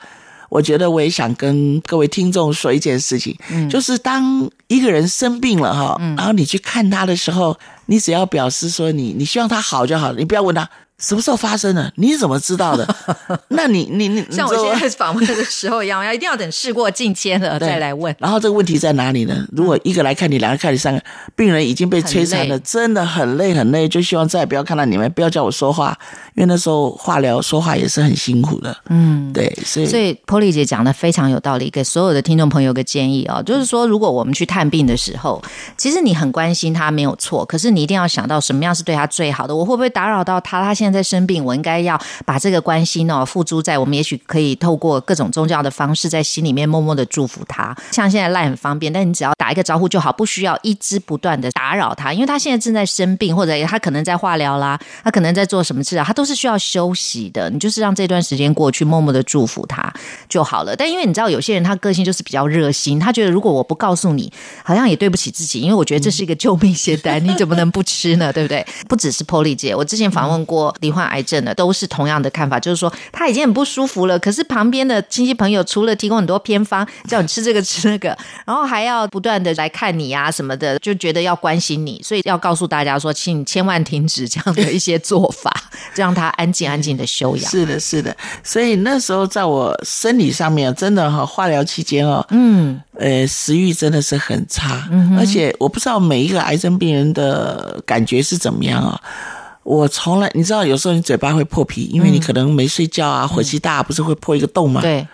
我觉得我也想跟各位听众说一件事情，嗯就是当一个人生病了哈，然后你去看他的时候，你只要表示说你你希望他好就好了，你不要问他什么时候发生的，你怎么知道的？那你你你你像我现在访问的时候一样，要一定要等事过境迁了再来问。然后这个问题在哪里呢？如果一个来看你，两个看你，三个，病人已经被摧残了，真的很累很累，就希望再也不要看到你们，不要叫我说话，因为那时候化疗说话也是很辛苦的。嗯，对，所以所以 Polly 姐讲的非常有道理，给所有的听众朋友个建议哦，就是说，如果我们去探病的时候，其实你很关心他没有错，可是你一定要想到什么样是对他最好的。我会不会打扰到他？他现在在生病，我应该要把这个关心哦付诸在我们，也许可以透过各种宗教的方式，在心里面默默的祝福他。像现在赖很方便，但你只要打一个招呼就好，不需要一直不断的打扰他，因为他现在正在生病，或者他可能在化疗啦，他可能在做什么治疗，他都是是需要休息的。你就是让这段时间过去，默默的祝福他就好了。但因为你知道，有些人他个性就是比较热心，他觉得如果我不告诉你，好像也对不起自己，因为我觉得这是一个救命仙丹，你怎么能不吃呢？对不对？不只是 Polly 姐，我之前访问过罹患癌症的，都是同样的看法，就是说他已经很不舒服了，可是旁边的亲戚朋友除了提供很多偏方，叫你吃这个吃那个，然后还要不断的来看你啊什么的，就觉得要关心你，所以要告诉大家说，请你千万停止这样的一些做法，这样让他安静安静的休养。是的，是的。所以那时候在我生理上面，真的哈，化疗期间哦，嗯，呃，食欲真的是很差，而且我不知道每一个癌症病人的感觉是怎么样啊、我从来，你知道，有时候你嘴巴会破皮，因为你可能没睡觉啊，火气大，不是会破一个洞吗？对，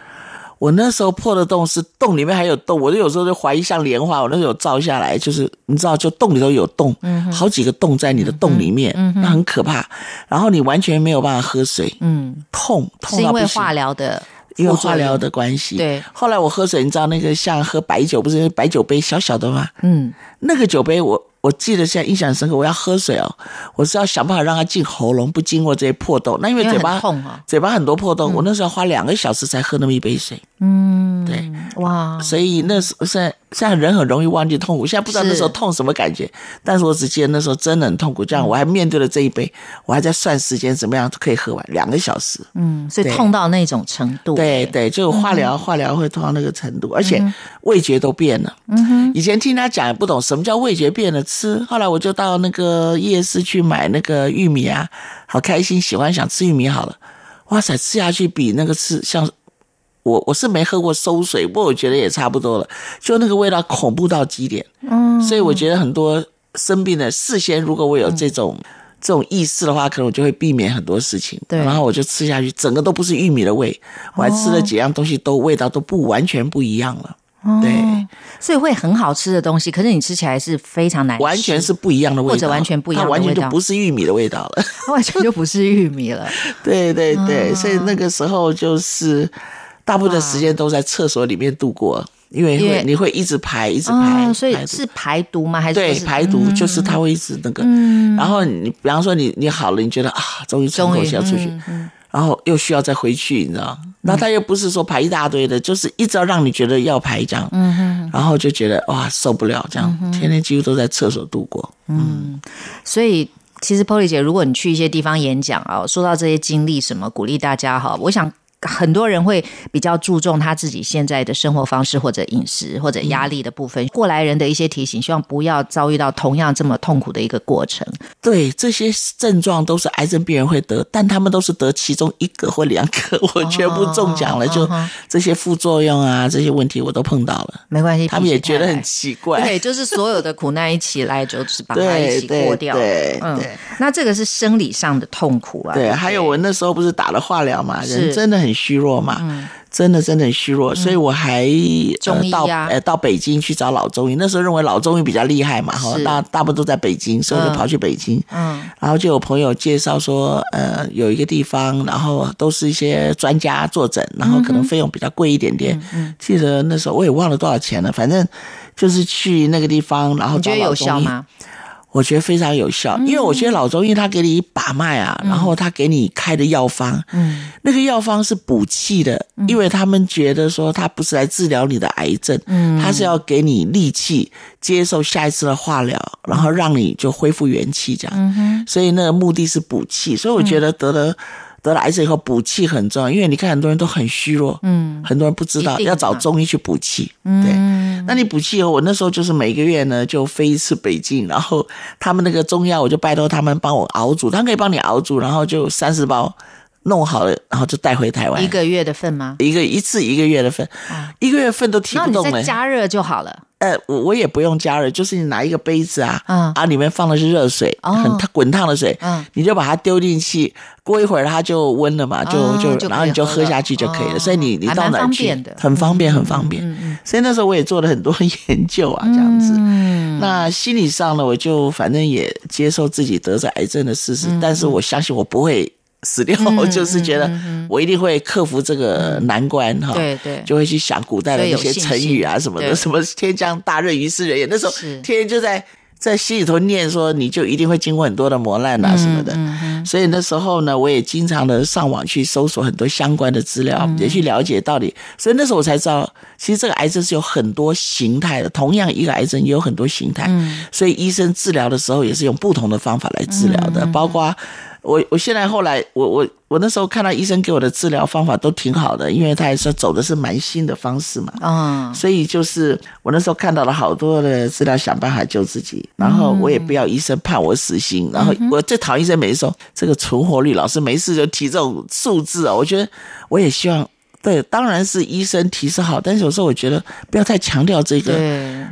我那时候破的洞是洞里面还有洞，我就有时候就怀疑像莲花，我那时候照下来，就是你知道，就洞里头有洞，好几个洞在你的洞里面，那很可怕。然后你完全没有办法喝水，嗯，痛痛是因到不行。为化疗的因为化疗的关系，对。后来我喝水，你知道那个像喝白酒，不是白酒杯小小的吗？嗯，那个酒杯我我记得现在印象深刻，我要喝水哦，我是要想办法让它进喉咙，不经过这些破洞。那因为嘴巴很痛啊嘴巴很多破洞，我那时候要花两个小时才喝那么一杯水。嗯，对，哇，所以那时候现在现在人很容易忘记痛苦，现在不知道那时候痛什么感觉，但是我只记得那时候真的很痛苦。这样我还面对了这一杯，我还在算时间怎么样可以喝完，两个小时。嗯，所以痛到那种程度，对对，就化疗，化疗会痛到那个程度，而且味觉都变了。嗯哼，以前听他讲也不懂什么叫味觉变了，吃。后来我就到那个夜市去买那个玉米啊，好开心，喜欢想吃玉米好了。哇塞，吃下去比那个吃像我我是没喝过馊水，不过我觉得也差不多了，就那个味道恐怖到极点。嗯，所以我觉得很多生病的事先，如果我有这种。这种意识的话，可能我就会避免很多事情。对然后我就吃下去，整个都不是玉米的味，我还吃了几样东西，都味道都不完全不一样了。对，所以会很好吃的东西，可是你吃起来是非常难吃，完全是不一样的味道，或者完全不一样的它完全就不是玉米的味道了。完全就不是玉米了。对对对，啊所以那个时候就是大部分的时间都在厕所里面度过，因为会你会一直排，一直排，哦，所以是排毒吗？还是对不排毒，就是它会一直那个，然后你比方说你你好了，你觉得啊，终于喘口气要出去，然后又需要再回去，你知道？那他又不是说排一大堆的，就是一直要让你觉得要排这样，然后就觉得哇受不了，这样天天几乎都在厕所度过。嗯。所以。其实 Polly 姐，如果你去一些地方演讲啊，说到这些经历，什么鼓励大家哈，我想很多人会比较注重他自己现在的生活方式或者饮食或者压力的部分。过来人的一些提醒，希望不要遭遇到同样这么痛苦的一个过程。对，这些症状都是癌症病人会得，但他们都是得其中一个或两个，我全部中奖了。就这些副作用啊，这些问题我都碰到了。没关系，他们也觉得很奇怪。对，就是所有的苦难一起来，就是把它 一起过掉。对，嗯，那这个是生理上的痛苦啊。对，还有我那时候不是打了化疗嘛，人真的很虚弱嘛。真的真的很虚弱，所以我还到呃到北京去找老中医。那时候认为老中医比较厉害嘛，哈，大大部分都在北京，所以就跑去北京。嗯，然后就有朋友介绍说，呃，有一个地方，然后都是一些专家坐诊，然后可能费用比较贵一点点。嗯，记得那时候我也忘了多少钱了，反正就是去那个地方，然后找老中医。我觉得非常有效，因为我觉得老中医他给你把脉啊，然后他给你开的药方，嗯，那个药方是补气的，因为他们觉得说他不是来治疗你的癌症，嗯，他是要给你力气，接受下一次的化疗，然后让你就恢复元气这样，所以那个目的是补气，所以我觉得得了。得了癌症以后补气很重要，因为你看很多人都很虚弱，嗯，很多人不知道要找中医去补气，对。那你补气以后，我那时候就是每个月呢就飞一次北京，然后他们那个中药我就拜托他们帮我熬煮，他可以帮你熬煮，然后就三十包弄好了，然后就带回台湾。一个月的份吗？一个一次一个月的份，一个月份都提不动了。加热就好了。呃，我我也不用加热，就是你拿一个杯子啊，啊，里面放的是热水，很烫滚烫的水，你就把它丢进去，过一会儿它就温了嘛，就就然后你就喝下去就可以了。所以你你到哪去很方便，很方便。所以那时候我也做了很多研究啊，这样子。那心理上呢，我就反正也接受自己得着癌症的事实，但是我相信我不会。死掉，就是觉得我一定会克服这个难关哈，对对，就会去想古代的那些成语啊什么的，什么天降大任于斯人也。那时候天天就在在心里头念说，你就一定会经过很多的磨难啊什么的。所以那时候呢，我也经常的上网去搜索很多相关的资料，也去了解到底。所以那时候我才知道，其实这个癌症是有很多形态的，同样一个癌症也有很多形态。所以医生治疗的时候也是用不同的方法来治疗的，包括。我我现在后来，我我我那时候看到医生给我的治疗方法都挺好的，因为他还说走的是蛮新的方式嘛，啊，所以就是我那时候看到了好多的治疗，想办法救自己，然后我也不要医生判我死刑，然后我最讨厌医生每次说这个存活率，老是没事就提这种数字啊，我觉得我也希望。对，当然是医生提示好，但是有时候我觉得不要太强调这个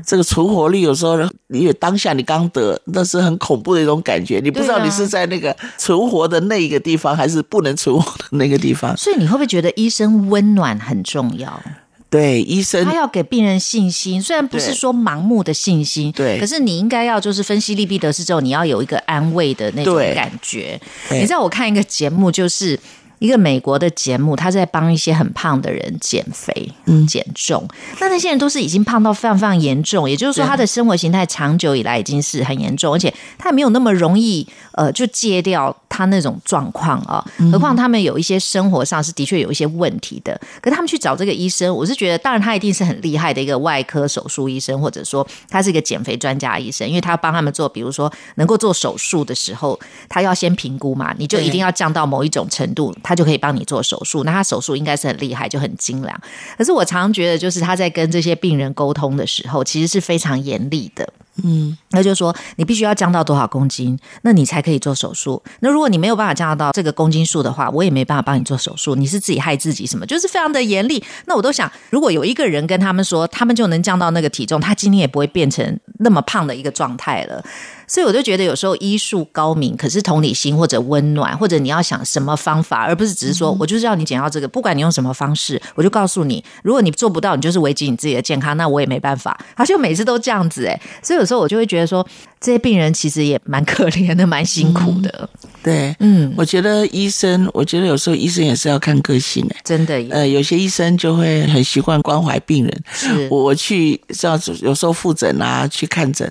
这个存活率。有时候，因为当下你刚得，那是很恐怖的一种感觉，你不知道你是在那个存活的那一个地方，还是不能存活的那个地方。所以你会不会觉得医生温暖很重要？对，医生他要给病人信心，虽然不是说盲目的信心，对，可是你应该要就是分析利弊得失之后，你要有一个安慰的那种感觉。你知道我看一个节目就是。一个美国的节目，他在帮一些很胖的人减肥、减重。那那些人都是已经胖到非常非常严重，也就是说，他的生活形态长久以来已经是很严重，而且他也没有那么容易呃就戒掉他那种状况啊。何况他们有一些生活上是的确有一些问题的。可他们去找这个医生，我是觉得，当然他一定是很厉害的一个外科手术医生，或者说他是一个减肥专家医生，因为他要帮他们做，比如说能够做手术的时候，他要先评估嘛，你就一定要降到某一种程度，他。就可以帮你做手术，那他手术应该是很厉害，就很精良。可是我常觉得，就是他在跟这些病人沟通的时候，其实是非常严厉的。嗯，那就说你必须要降到多少公斤，那你才可以做手术。那如果你没有办法降到这个公斤数的话，我也没办法帮你做手术。你是自己害自己，什么就是非常的严厉。那我都想，如果有一个人跟他们说，他们就能降到那个体重，他今天也不会变成那么胖的一个状态了。所以我就觉得有时候医术高明，可是同理心或者温暖，或者你要想什么方法，而不是只是说我就是要你减到这个，不管你用什么方式，我就告诉你，如果你做不到，你就是危及你自己的健康，那我也没办法。好像每次都这样子哎，所以有时候我就会觉得说，这些病人其实也蛮可怜的，蛮辛苦的。对，嗯，我觉得医生，我觉得有时候医生也是要看个性哎，真的，呃，有些医生就会很习惯关怀病人，是我我去像有时候复诊啊，去看诊。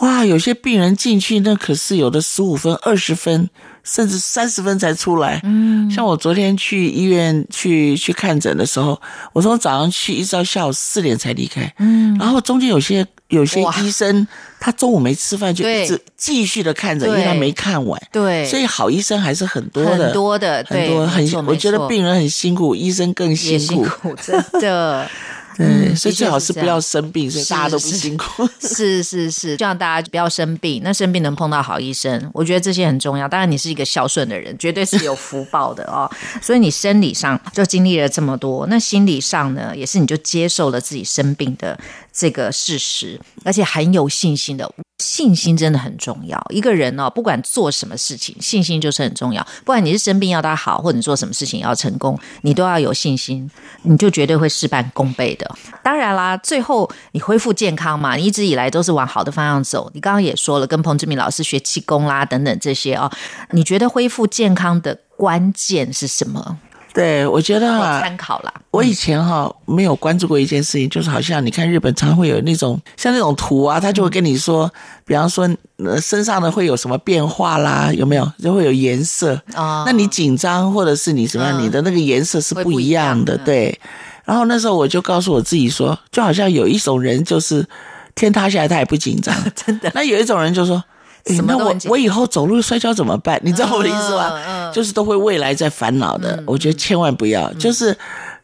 哇，有些病人进去那可是有的十五分、二十分，甚至三十分才出来。嗯，像我昨天去医院去去看诊的时候，我从早上去一直到下午四点才离开。嗯，然后中间有些有些医生他中午没吃饭就一直继续的看着，因为他没看完。对，所以好医生还是很多的，很多的，很对多很我觉得病人很辛苦，医生更辛苦。辛苦，真的。对，嗯所以最好是不要生病，所以大家都不辛苦。是是是，希望大家不要生病。那生病能碰到好医生，我觉得这些很重要。当然，你是一个孝顺的人，绝对是有福报的哦。所以你生理上就经历了这么多，那心理上呢，也是你就接受了自己生病的这个事实，而且很有信心的。信心真的很重要。一个人哦，不管做什么事情，信心就是很重要。不管你是生病要他好，或者你做什么事情要成功，你都要有信心，你就绝对会事半功倍的。当然啦，最后你恢复健康嘛，你一直以来都是往好的方向走。你刚刚也说了，跟彭志明老师学气功啦等等这些哦，你觉得恢复健康的关键是什么？对，我觉得参考啦。我以前哈没有关注过一件事情，就是好像你看日本常会有那种像那种图啊，他就会跟你说，比方说呃身上的会有什么变化啦，有没有？就会有颜色。啊那你紧张或者是你什么你的那个颜色是不一样的，对。然后那时候我就告诉我自己说，就好像有一种人就是天塌下来他也不紧张，真的那有一种人就说。诶那我我以后走路摔跤怎么办？你知道我的意思吗？嗯嗯就是都会未来在烦恼的。我觉得千万不要，就是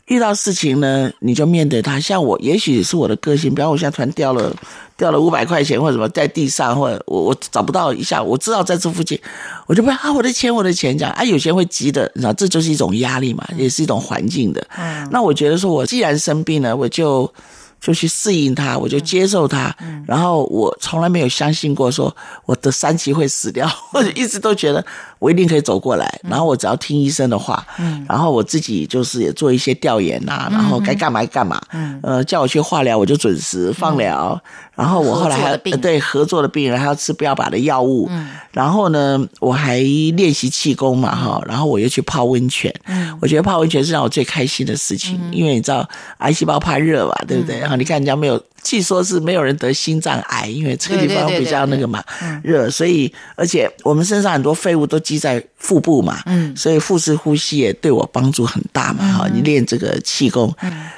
遇到事情呢，你就面对它。像我，也许是我的个性，比方我现在突然掉了掉了五百块钱或者什么在地上，或者我我找不到一下，我知道在这附近，我就不啊我的钱我的钱这样啊，有些人会急的，你知道这就是一种压力嘛，也是一种环境的。那我觉得说我既然生病了，我就。就去适应它，我就接受它。然后我从来没有相信过说我的三级会死掉，或者一直都觉得我一定可以走过来。然后我只要听医生的话，然后我自己就是也做一些调研呐、然后该干嘛干嘛。呃，叫我去化疗，我就准时放疗。然后我后来还对合作的病人还要吃不要把的药物。然后呢，我还练习气功嘛哈，然后我又去泡温泉。我觉得泡温泉是让我最开心的事情，因为你知道癌细胞怕热嘛，对不对？然后你看人家没有，据说是没有人得心脏癌，因为这个地方比较那个嘛热，所以而且我们身上很多废物都积在腹部嘛，嗯，所以腹式呼吸也对我帮助很大嘛。哈，你练这个气功，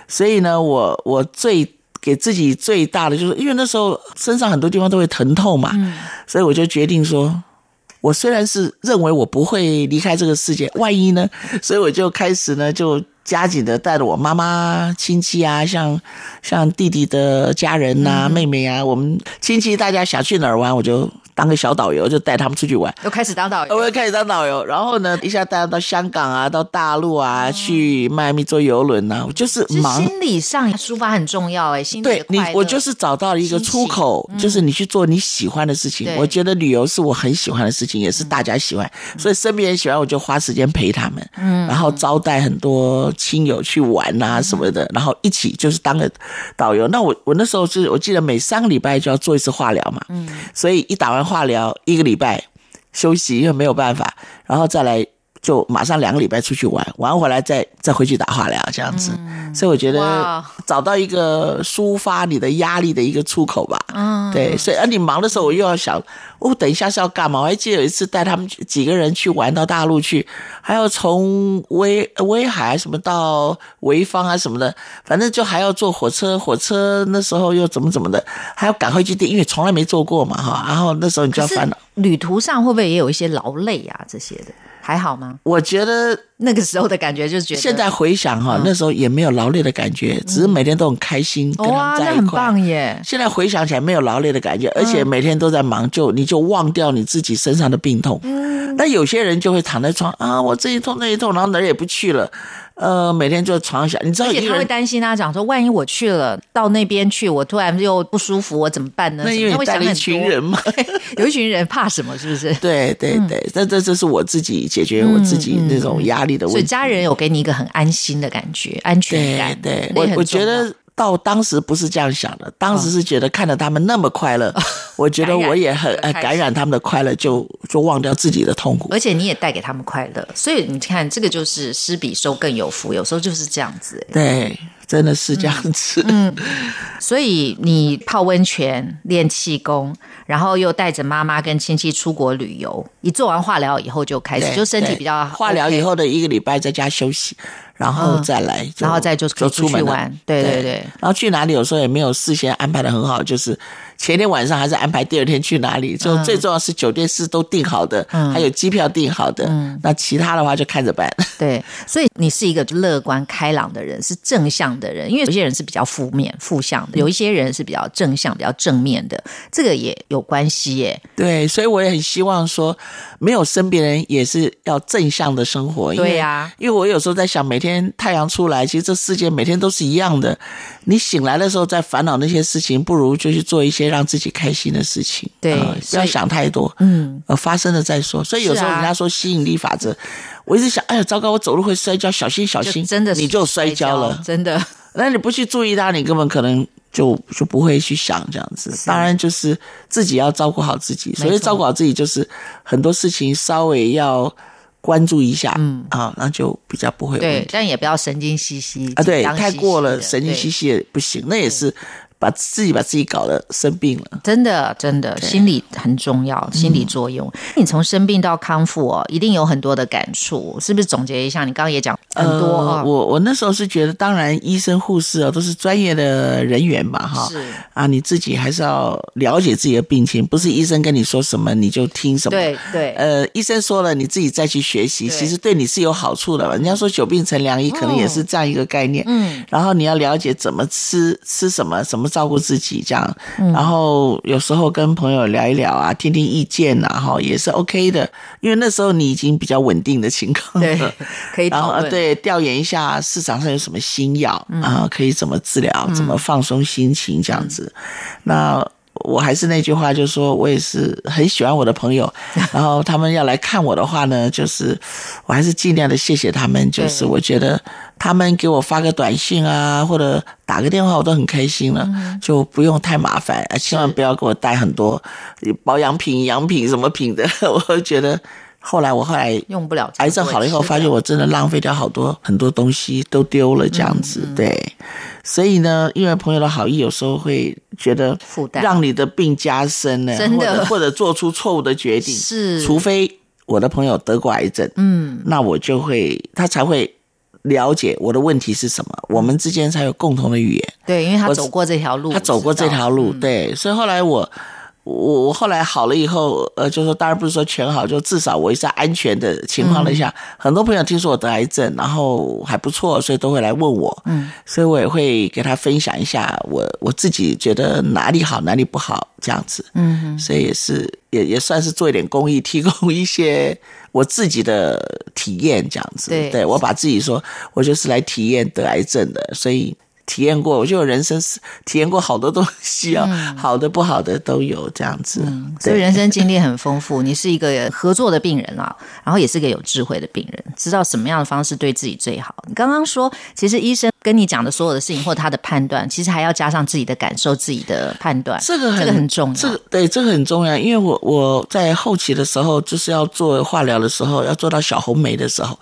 所以呢，我我最。给自己最大的就是，因为那时候身上很多地方都会疼痛嘛，所以我就决定说，我虽然是认为我不会离开这个世界，万一呢？所以我就开始呢，就加紧的带着我妈妈亲戚啊，像像弟弟的家人呐、妹妹啊，我们亲戚大家想去哪儿玩，我就当个小导游，就带他们出去玩。又开始当导游，我又开始当导游，然后呢，一下带他到香港啊，到大陆啊，去迈阿密坐游轮呐、我就是是忙。心理上抒发很重要哎，心理对你我就是找到了一个出口，就是你去做你喜欢的事情。我觉得旅游是我很喜欢的事情，也是大家喜欢，所以身边人喜欢，我就花时间陪他们，嗯，然后招待很多亲友去玩啊什么的，然后一起就是当个导游。那我我那时候是我记得每三个礼拜就要做一次化疗嘛，嗯，所以一打完化疗一个礼拜休息，因为没有办法，然后再来。就马上两个礼拜出去玩，玩回来再再回去打化疗这样子，所以我觉得找到一个抒发你的压力的一个出口吧。嗯，对，所以而你忙的时候，我又要想，哦，等一下是要干嘛？我还记得有一次带他们去几个人去玩到大陆去，还要从威威海什么到潍坊啊什么的，反正就还要坐火车，火车那时候又怎么怎么的，还要赶回去订，因为从来没坐过嘛哈。然后那时候你就要烦恼。旅途上会不会也有一些劳累啊这些的？还好吗？我觉得那个时候的感觉就是觉得现在回想哈，那时候也没有劳累的感觉，只是每天都很开心，跟他哇，们在一块。那很棒耶！现在回想起来没有劳累的感觉，而且每天都在忙，就你就忘掉你自己身上的病痛。嗯，那有些人就会躺在床啊，我这一痛那一痛，然后哪儿也不去了，呃，每天就床上想，你知道而且他会。担心他讲说，万一我去了到那边去，我突然又不舒服，我怎么办呢？那因为带了一群人嘛，有一群人怕什么？是不是？对对对，这这这是我自己解决我自己那种压力的所以。家人有给你一个很安心的感觉，安全感。对，我我觉得到当时不是这样想的，当时是觉得看着他们那么快乐，我觉得我也很 呃感染他们的快乐，就就忘掉自己的痛苦。而且你也带给他们快乐，所以你看，这个就是施比受更有福，有时候就是这样子。哎对，真的是这样子。嗯所以你泡温泉、练气功，然后又带着妈妈跟亲戚出国旅游，你做完化疗以后就开始，就身体对。比较化疗以后的一个礼拜在家休息，然后嗯。再来，然后再就出去玩。对对对，然后去哪里有时候也没有事先安排的很好，就是前天晚上还是安排第二天去哪里，就嗯最重要是酒店是都订好的，还有机票订好的，嗯那其他的话就看着办。对，所以你是一个乐观开朗的人，是正向的人。因为有些人是比较负面、负向的，有一些人是比较正向、比较正面的，这个也有关系耶。对，所以我也很希望说，没有生病的人也是要正向的生活。对呀因为我有时候在想，每天太阳出来，其实这世界每天都是一样的。你醒来的时候在烦恼那些事情，不如就去做一些让自己开心的事情。对呃不要想太多。嗯，呃，发生了再说。所以有时候人家说吸引力法则，我一直想，哎呀，糟糕，我走路会摔跤，小心小心，真的是你就摔跤了。真的。那你不去注意它，你根本可能就就不会去想这样子。当然，就是自己要照顾好自己。所谓照顾好自己，就是很多事情稍微要关注一下，嗯啊，那就比较不会对，但也不要神经兮兮啊。对，太过了，神经兮兮也不行，那也是把自己把自己搞得生病了。真的，真的，心理很重要，心理作用。你从生病到康复哦，一定有很多的感触，是不是？总结一下，你刚刚也讲很多我我那时候是觉得，当然医生护士啊都是专业的人员嘛，哈，是啊，你自己还是要了解自己的病情，不是医生跟你说什么你就听什么。对对，呃，医生说了，你自己再去学习，其实对你是有好处的嘛。人家说久病成良医，可能也是这样一个概念。嗯，然后你要了解怎么吃，吃什么，什么照顾自己，这样。嗯然后有时候跟朋友聊一聊啊，听听意见呐，哈，也是 OK 的。因为那时候你已经比较稳定的情况对了。，可以然后。对，调研一下市场上有什么新药啊、可以怎么治疗，怎么放松心情这样子。那我还是那句话，就是说我也是很喜欢我的朋友，然后他们要来看我的话呢，就是我还是尽量的谢谢他们，就是我觉得他们给我发个短信啊，或者打个电话，我都很开心了，就不用太麻烦，啊千万不要给我带很多保养品、养品什么品的，我觉得。后来我后来用不了，癌症好了以后，发现我真的浪费掉好多很多东西，都丢了这样子。嗯对，所以呢，因为朋友的好意，有时候会觉得负担让你的病加深呢，真的或者或者做出错误的决定。是除非我的朋友得过癌症，嗯，那我就会他才会了解我的问题是什么，我们之间才有共同的语言。对，因为他走过这条路，他走过这条路，嗯对，所以后来我。我我后来好了以后，呃，就说当然不是说全好，就至少我也在安全的情况之下，嗯。很多朋友听说我得癌症，然后还不错，所以都会来问我，嗯，所以我也会给他分享一下我我自己觉得哪里好哪里不好这样子，嗯，所以也是也也算是做一点公益，提供一些我自己的体验这样子，对我把自己说我就是来体验得癌症的，所以。体验过，我就我人生是体验过好多东西啊，好的不好的都有这样子。所以人生经历很丰富。你是一个合作的病人啦，然后也是个有智慧的病人，知道什么样的方式对自己最好。你刚刚说，其实医生跟你讲的所有的事情或他的判断，其实还要加上自己的感受、自己的判断，这个很这个很重要。这个对这个很重要，因为我我在后期的时候，就是要做化疗的时候，要做到小红梅的时候，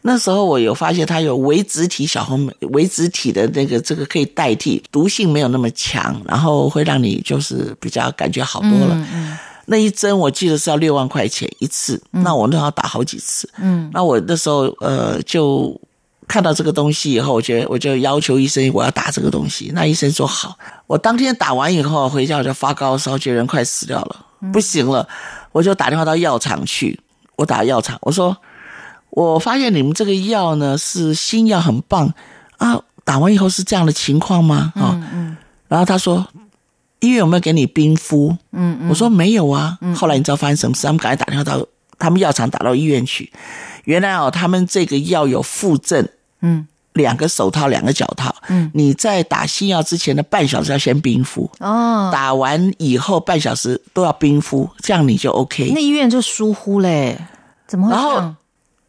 那时候我有发现它有微植体小红梅，微植体的那个这个可以代替，毒性没有那么强，然后会让你就是比较感觉好多了。嗯那一针我记得是要六万块钱一次，那我那要打好几次。嗯，那我那时候呃就看到这个东西以后，我觉得我就要求医生我要打这个东西。那医生说好。我当天打完以后回家我就发高烧，觉得人快死掉了，不行了，我就打电话到药厂去。我打药厂，我说我发现你们这个药呢是新药，很棒啊。打完以后是这样的情况吗？啊、嗯然后他说医院有没有给你冰敷？嗯嗯，我说没有啊。后来你知道发生什么事？他们赶快打电话到他们药厂打到医院去。原来哦，他们这个药有附赠嗯两个手套、两个脚套。嗯，你在打新药之前的半小时要先冰敷，哦，打完以后半小时都要冰敷，这样你就 OK 那。医院就疏忽嘞，怎么会然后？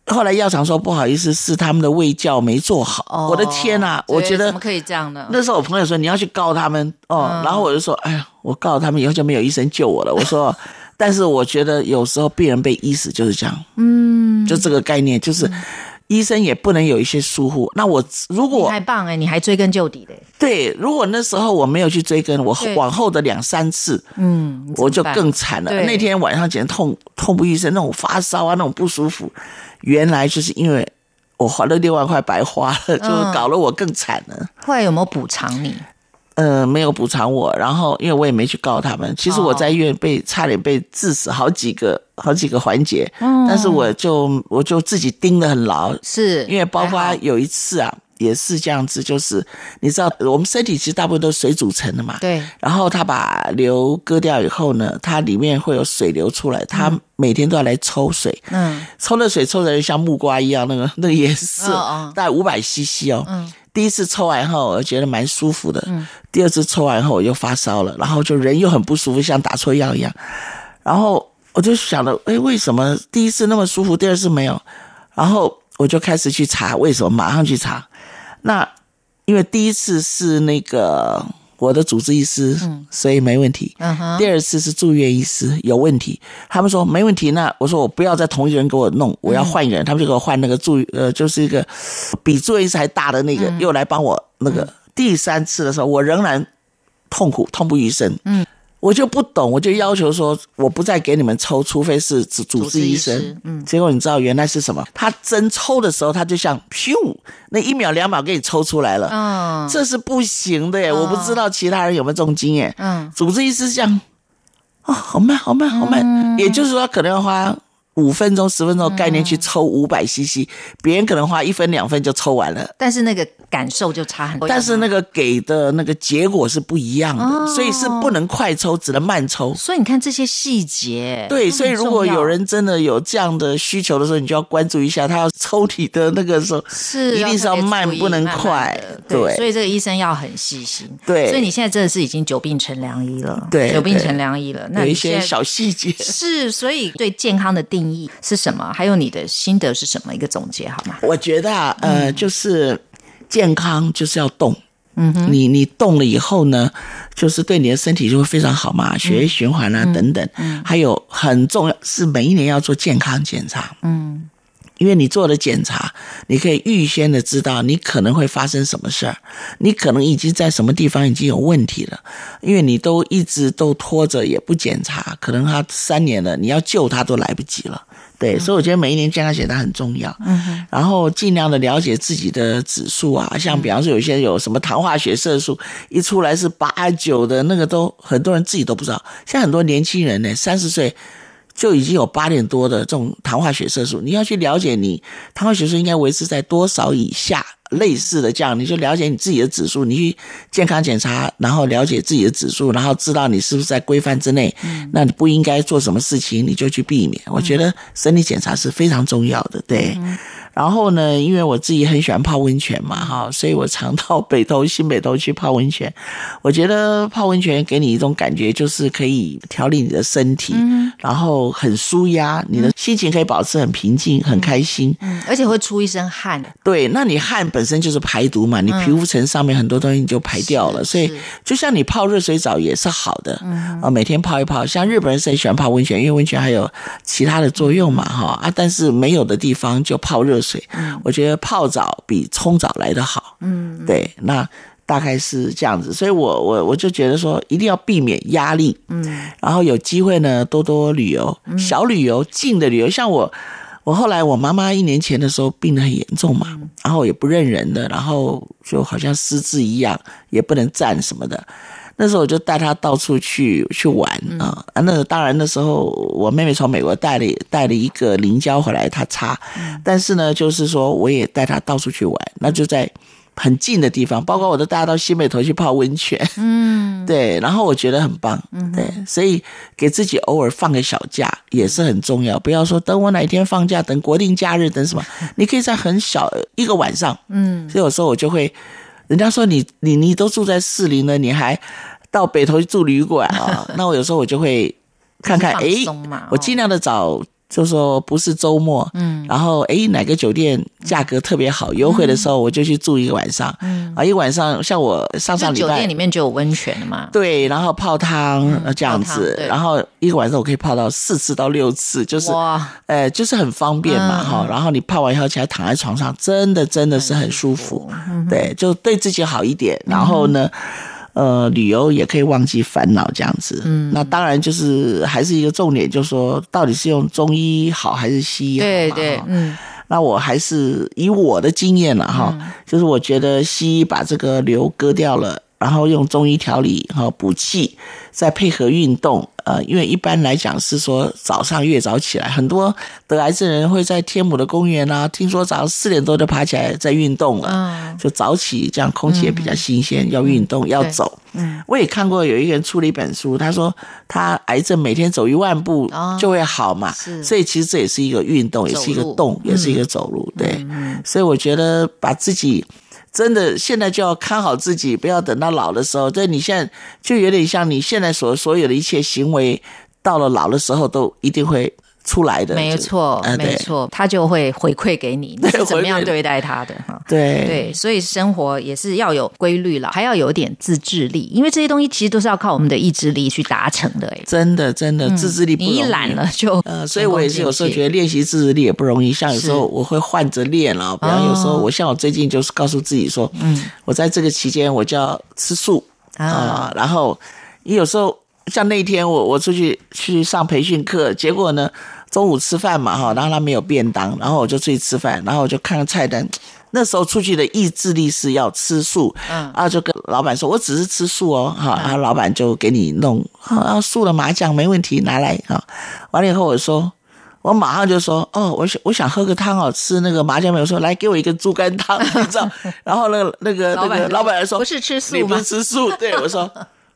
后来药厂说不好意思，是他们的卫教没做好。哦我的天呐、我觉得怎么可以这样呢？那时候我朋友说你要去告他们哦，嗯然后我就说，哎呀，我告他们以后就没有医生救我了。我说，但是我觉得有时候病人被医死就是这样，嗯，就这个概念，就是医生也不能有一些疏忽。那我如你果太棒哎，你还追根究底的，对，如果那时候我没有去追根，我往后的两三次，嗯，我就更惨了。那天晚上简直痛痛不欲生，那种发烧啊，那种不舒服，原来就是因为我花了六万块白花了，嗯就搞了我更惨了。后来有没有补偿你？呃，没有补偿我，然后因为我也没去告他们。其实我在医院被差点被致死好几个好几个环节，嗯。但是我就我就自己盯得很牢，是因为包括有一次啊，也是这样子，就是你知道我们身体其实大部分都是水组成的嘛，对然后他把瘤割掉以后呢，它里面会有水流出来，他每天都要来抽水，嗯抽的水抽的像木瓜一样，那个 那个颜色，哦哦大概五百 CC 哦。嗯第一次抽完后，我觉得蛮舒服的。嗯第二次抽完后，我又发烧了，然后就人又很不舒服，像打错药一样。然后我就想了，哎，为什么第一次那么舒服，第二次没有？然后我就开始去查为什么，马上去查。那因为第一次是那个我的主治医师，所以没问题。嗯哼，第二次是住院医师有问题，他们说没问题，那我说我不要再同一个人给我弄，我要换一个人，他们就给我换那个住呃，就是一个比住院医师还大的那个，又来帮我那个。第三次的时候，我仍然痛苦痛不欲生，嗯。我就不懂，我就要求说，我不再给你们抽，除非是主主治医生医。嗯结果你知道原来是什么？他针抽的时候，他就像咻，那一秒两秒给你抽出来了。嗯这是不行的耶！我不知道其他人有没有这种经验。嗯，主治医师这样，哦，好慢，好慢，好慢。嗯也就是说，可能要花五分钟、十分钟的概念去抽五百 CC，别人可能花一分两分就抽完了。但是那个感受就差很多。但是那个给的那个结果是不一样的，所以是不能快抽，只能慢抽。所以你看这些细节，对，所以如果有人真的有这样的需求的时候，你就要关注一下，他要抽体的那个时候，是一定是要慢不能慢慢快对对，所以这个医生要很细心。对所以你现在真的是已经久病成良医了，对久病成良医了。那有一些小细节。是，所以对健康的定义是什么？还有你的心得是什么？一个总结好吗？我觉得啊，呃，嗯就是健康就是要动。嗯哼，你你动了以后呢，就是对你的身体就会非常好嘛，血液循环啊、等等。嗯，还有很重要是每一年要做健康检查。嗯，因为你做了检查，你可以预先的知道你可能会发生什么事儿，你可能已经在什么地方已经有问题了，因为你都一直都拖着也不检查，可能他三年了，你要救他都来不及了。对，所以我觉得每一年健康检查很重要。嗯，然后尽量的了解自己的指数啊，像比方说有些有什么糖化血色素一出来是八九的，那个都很多人自己都不知道。像很多年轻人呢，三十岁。就已经有八点多的这种糖化血色素，你要去了解你糖化血色素应该维持在多少以下，类似的这样，你就了解你自己的指数，你去健康检查，然后了解自己的指数，然后知道你是不是在规范之内，那你不应该做什么事情，你就去避免。我觉得身体检查是非常重要的，对。然后呢，因为我自己很喜欢泡温泉嘛，哈，所以我常到北投、新北投去泡温泉。我觉得泡温泉给你一种感觉，就是可以调理你的身体，然后很舒压，你的心情可以保持很平静、很开心。嗯，而且会出一身汗。对，那你汗本身就是排毒嘛，你皮肤层上面很多东西你就排掉了，是所以就像你泡热水澡也是好的，啊，每天泡一泡。像日本人是很喜欢泡温泉，因为温泉还有其他的作用嘛，哈啊，但是没有的地方就泡热水。我觉得泡澡比冲澡来得好，嗯，对，那。大概是这样子，所以我我我就觉得说，一定要避免压力，嗯，然后有机会呢多多旅游，小旅游、近的旅游。像我，我后来我妈妈一年前的时候病得很严重嘛，然后也不认人的，然后就好像失智一样，也不能站什么的。那时候我就带她到处去去玩啊啊！那当然那时候我妹妹从美国带了带了一个凝胶回来，她擦，但是呢，就是说我也带她到处去玩，那就在。很近的地方，包括我都带她到西北头去泡温泉，嗯，对，然后我觉得很棒，对，所以给自己偶尔放个小假也是很重要，不要说等我哪一天放假，等国定假日，等什么，你可以在很小一个晚上，嗯，所以有时候我就会，人家说你你你都住在士林了，你还到北头去住旅馆啊，那我有时候我就会看看，放哎，我尽量的找。就说不是周末，嗯，然后诶哪个酒店价格特别好优惠的时候，我就去住一个晚上，嗯，啊一晚上像我上上礼拜酒店里面就有温泉的嘛，对，然后泡汤呃这样子，然后一个晚上我可以泡到四次到六次，就是哇，呃就是很方便嘛嗯哈、然后你泡完以后起来躺在床上，真的真的是很舒服，嗯对，就对自己好一点，然后呢。呃，旅游也可以忘记烦恼这样子。嗯，那当然就是还是一个重点，就是说到底是用中医好还是西医好嘛？对对，嗯，那我还是以我的经验了哈，就是我觉得西医把这个瘤割掉了，然后用中医调理哈补气，再配合运动。呃，因为一般来讲是说早上越早起来，很多得癌症人会在天母的公园啊，听说早上四点多就爬起来在运动了，嗯就早起，这样空气也比较新鲜，要运动要走。嗯，我也看过有一个人出了一本书，他说他癌症每天走一万步哦就会好嘛，是所以其实这也是一个运动，也是一个动，也是一个走路，对。所以我觉得把自己真的现在就要看好自己，不要等到老的时候。这你现在就有点像你现在所所有的一切行为，到了老的时候都一定会出来的。没错没错，他就会回馈给你，你是怎么样对待他的哈。对对，所以生活也是要有规律了，还要有点自制力，因为这些东西其实都是要靠我们的意志力去达成的。哎，真的真的自制力。你一懒了就呃，所以我也是有时候觉得得练习自制力也不容易，像有时候我会换着练了，比方有时候哦我像我最近就是告诉自己说，嗯，我在这个期间我就要吃素啊啊，然后有时候像那一天我我出去去上培训课，结果呢中午吃饭嘛哈，然后他没有便当，然后我就出去吃饭，然后我就看看菜单。那时候出去的意志力是要吃素，嗯，啊，就跟老板说，我只是吃素哦，哈，然后老板就给你弄，啊，素的麻酱没问题，拿来哈。完了以后我说，我马上就说，哦，我想我想喝个汤哦，吃那个麻酱面，我说来给我一个猪肝汤，你知道？然后那个那个那个老板说，不是吃素不是？吃素？对我说。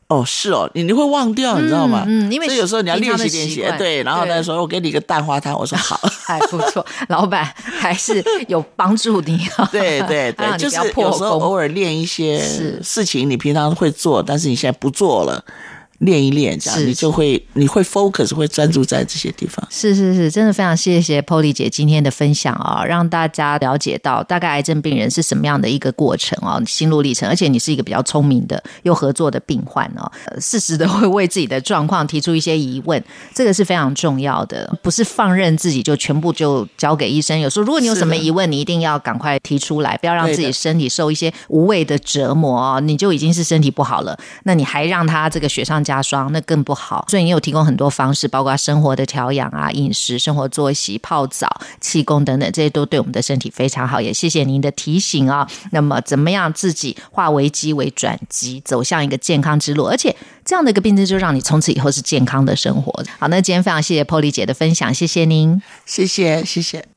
哦，是哦，你你会忘掉，你知道吗？嗯因为所以有时候你要练习练习。对，然后他说我给你一个蛋花汤，我说好。还 不错，老板还是有帮助你啊。对对 对，你就是不要破有时候偶尔练一些事情，你平常会做，但是你现在不做了，练一练，这样是你就会你会 focus，会专注在这些地方。是是是，真的非常谢谢 Polly 姐今天的分享啊、让大家了解到大概癌症病人是什么样的一个过程哦，心路历程。而且你是一个比较聪明的又合作的病患哦，呃适时的会为自己的状况提出一些疑问，这个是非常重要的，不是放任自己就全部就交给医生。有时候如果你有什么疑问，你一定要赶快提出来，不要让自己身体受一些无谓的折磨哦。你就已经是身体不好了，那你还让他这个雪上加霜，那更不好。所以你有提供很多方式，包括生活的调养啊、饮食、生活作息、泡澡、气功等等，这些都对我们的身体非常好。也谢谢您的提醒啊。那么，怎么样自己化危机为转机，走向一个健康之路？而且这样的一个病症，就让你从此以后是健康的生活。好，那今天非常谢谢 Polly 姐的分享，谢谢您。谢谢谢谢。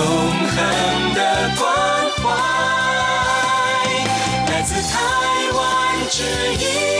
永恒的关怀来自台湾之音。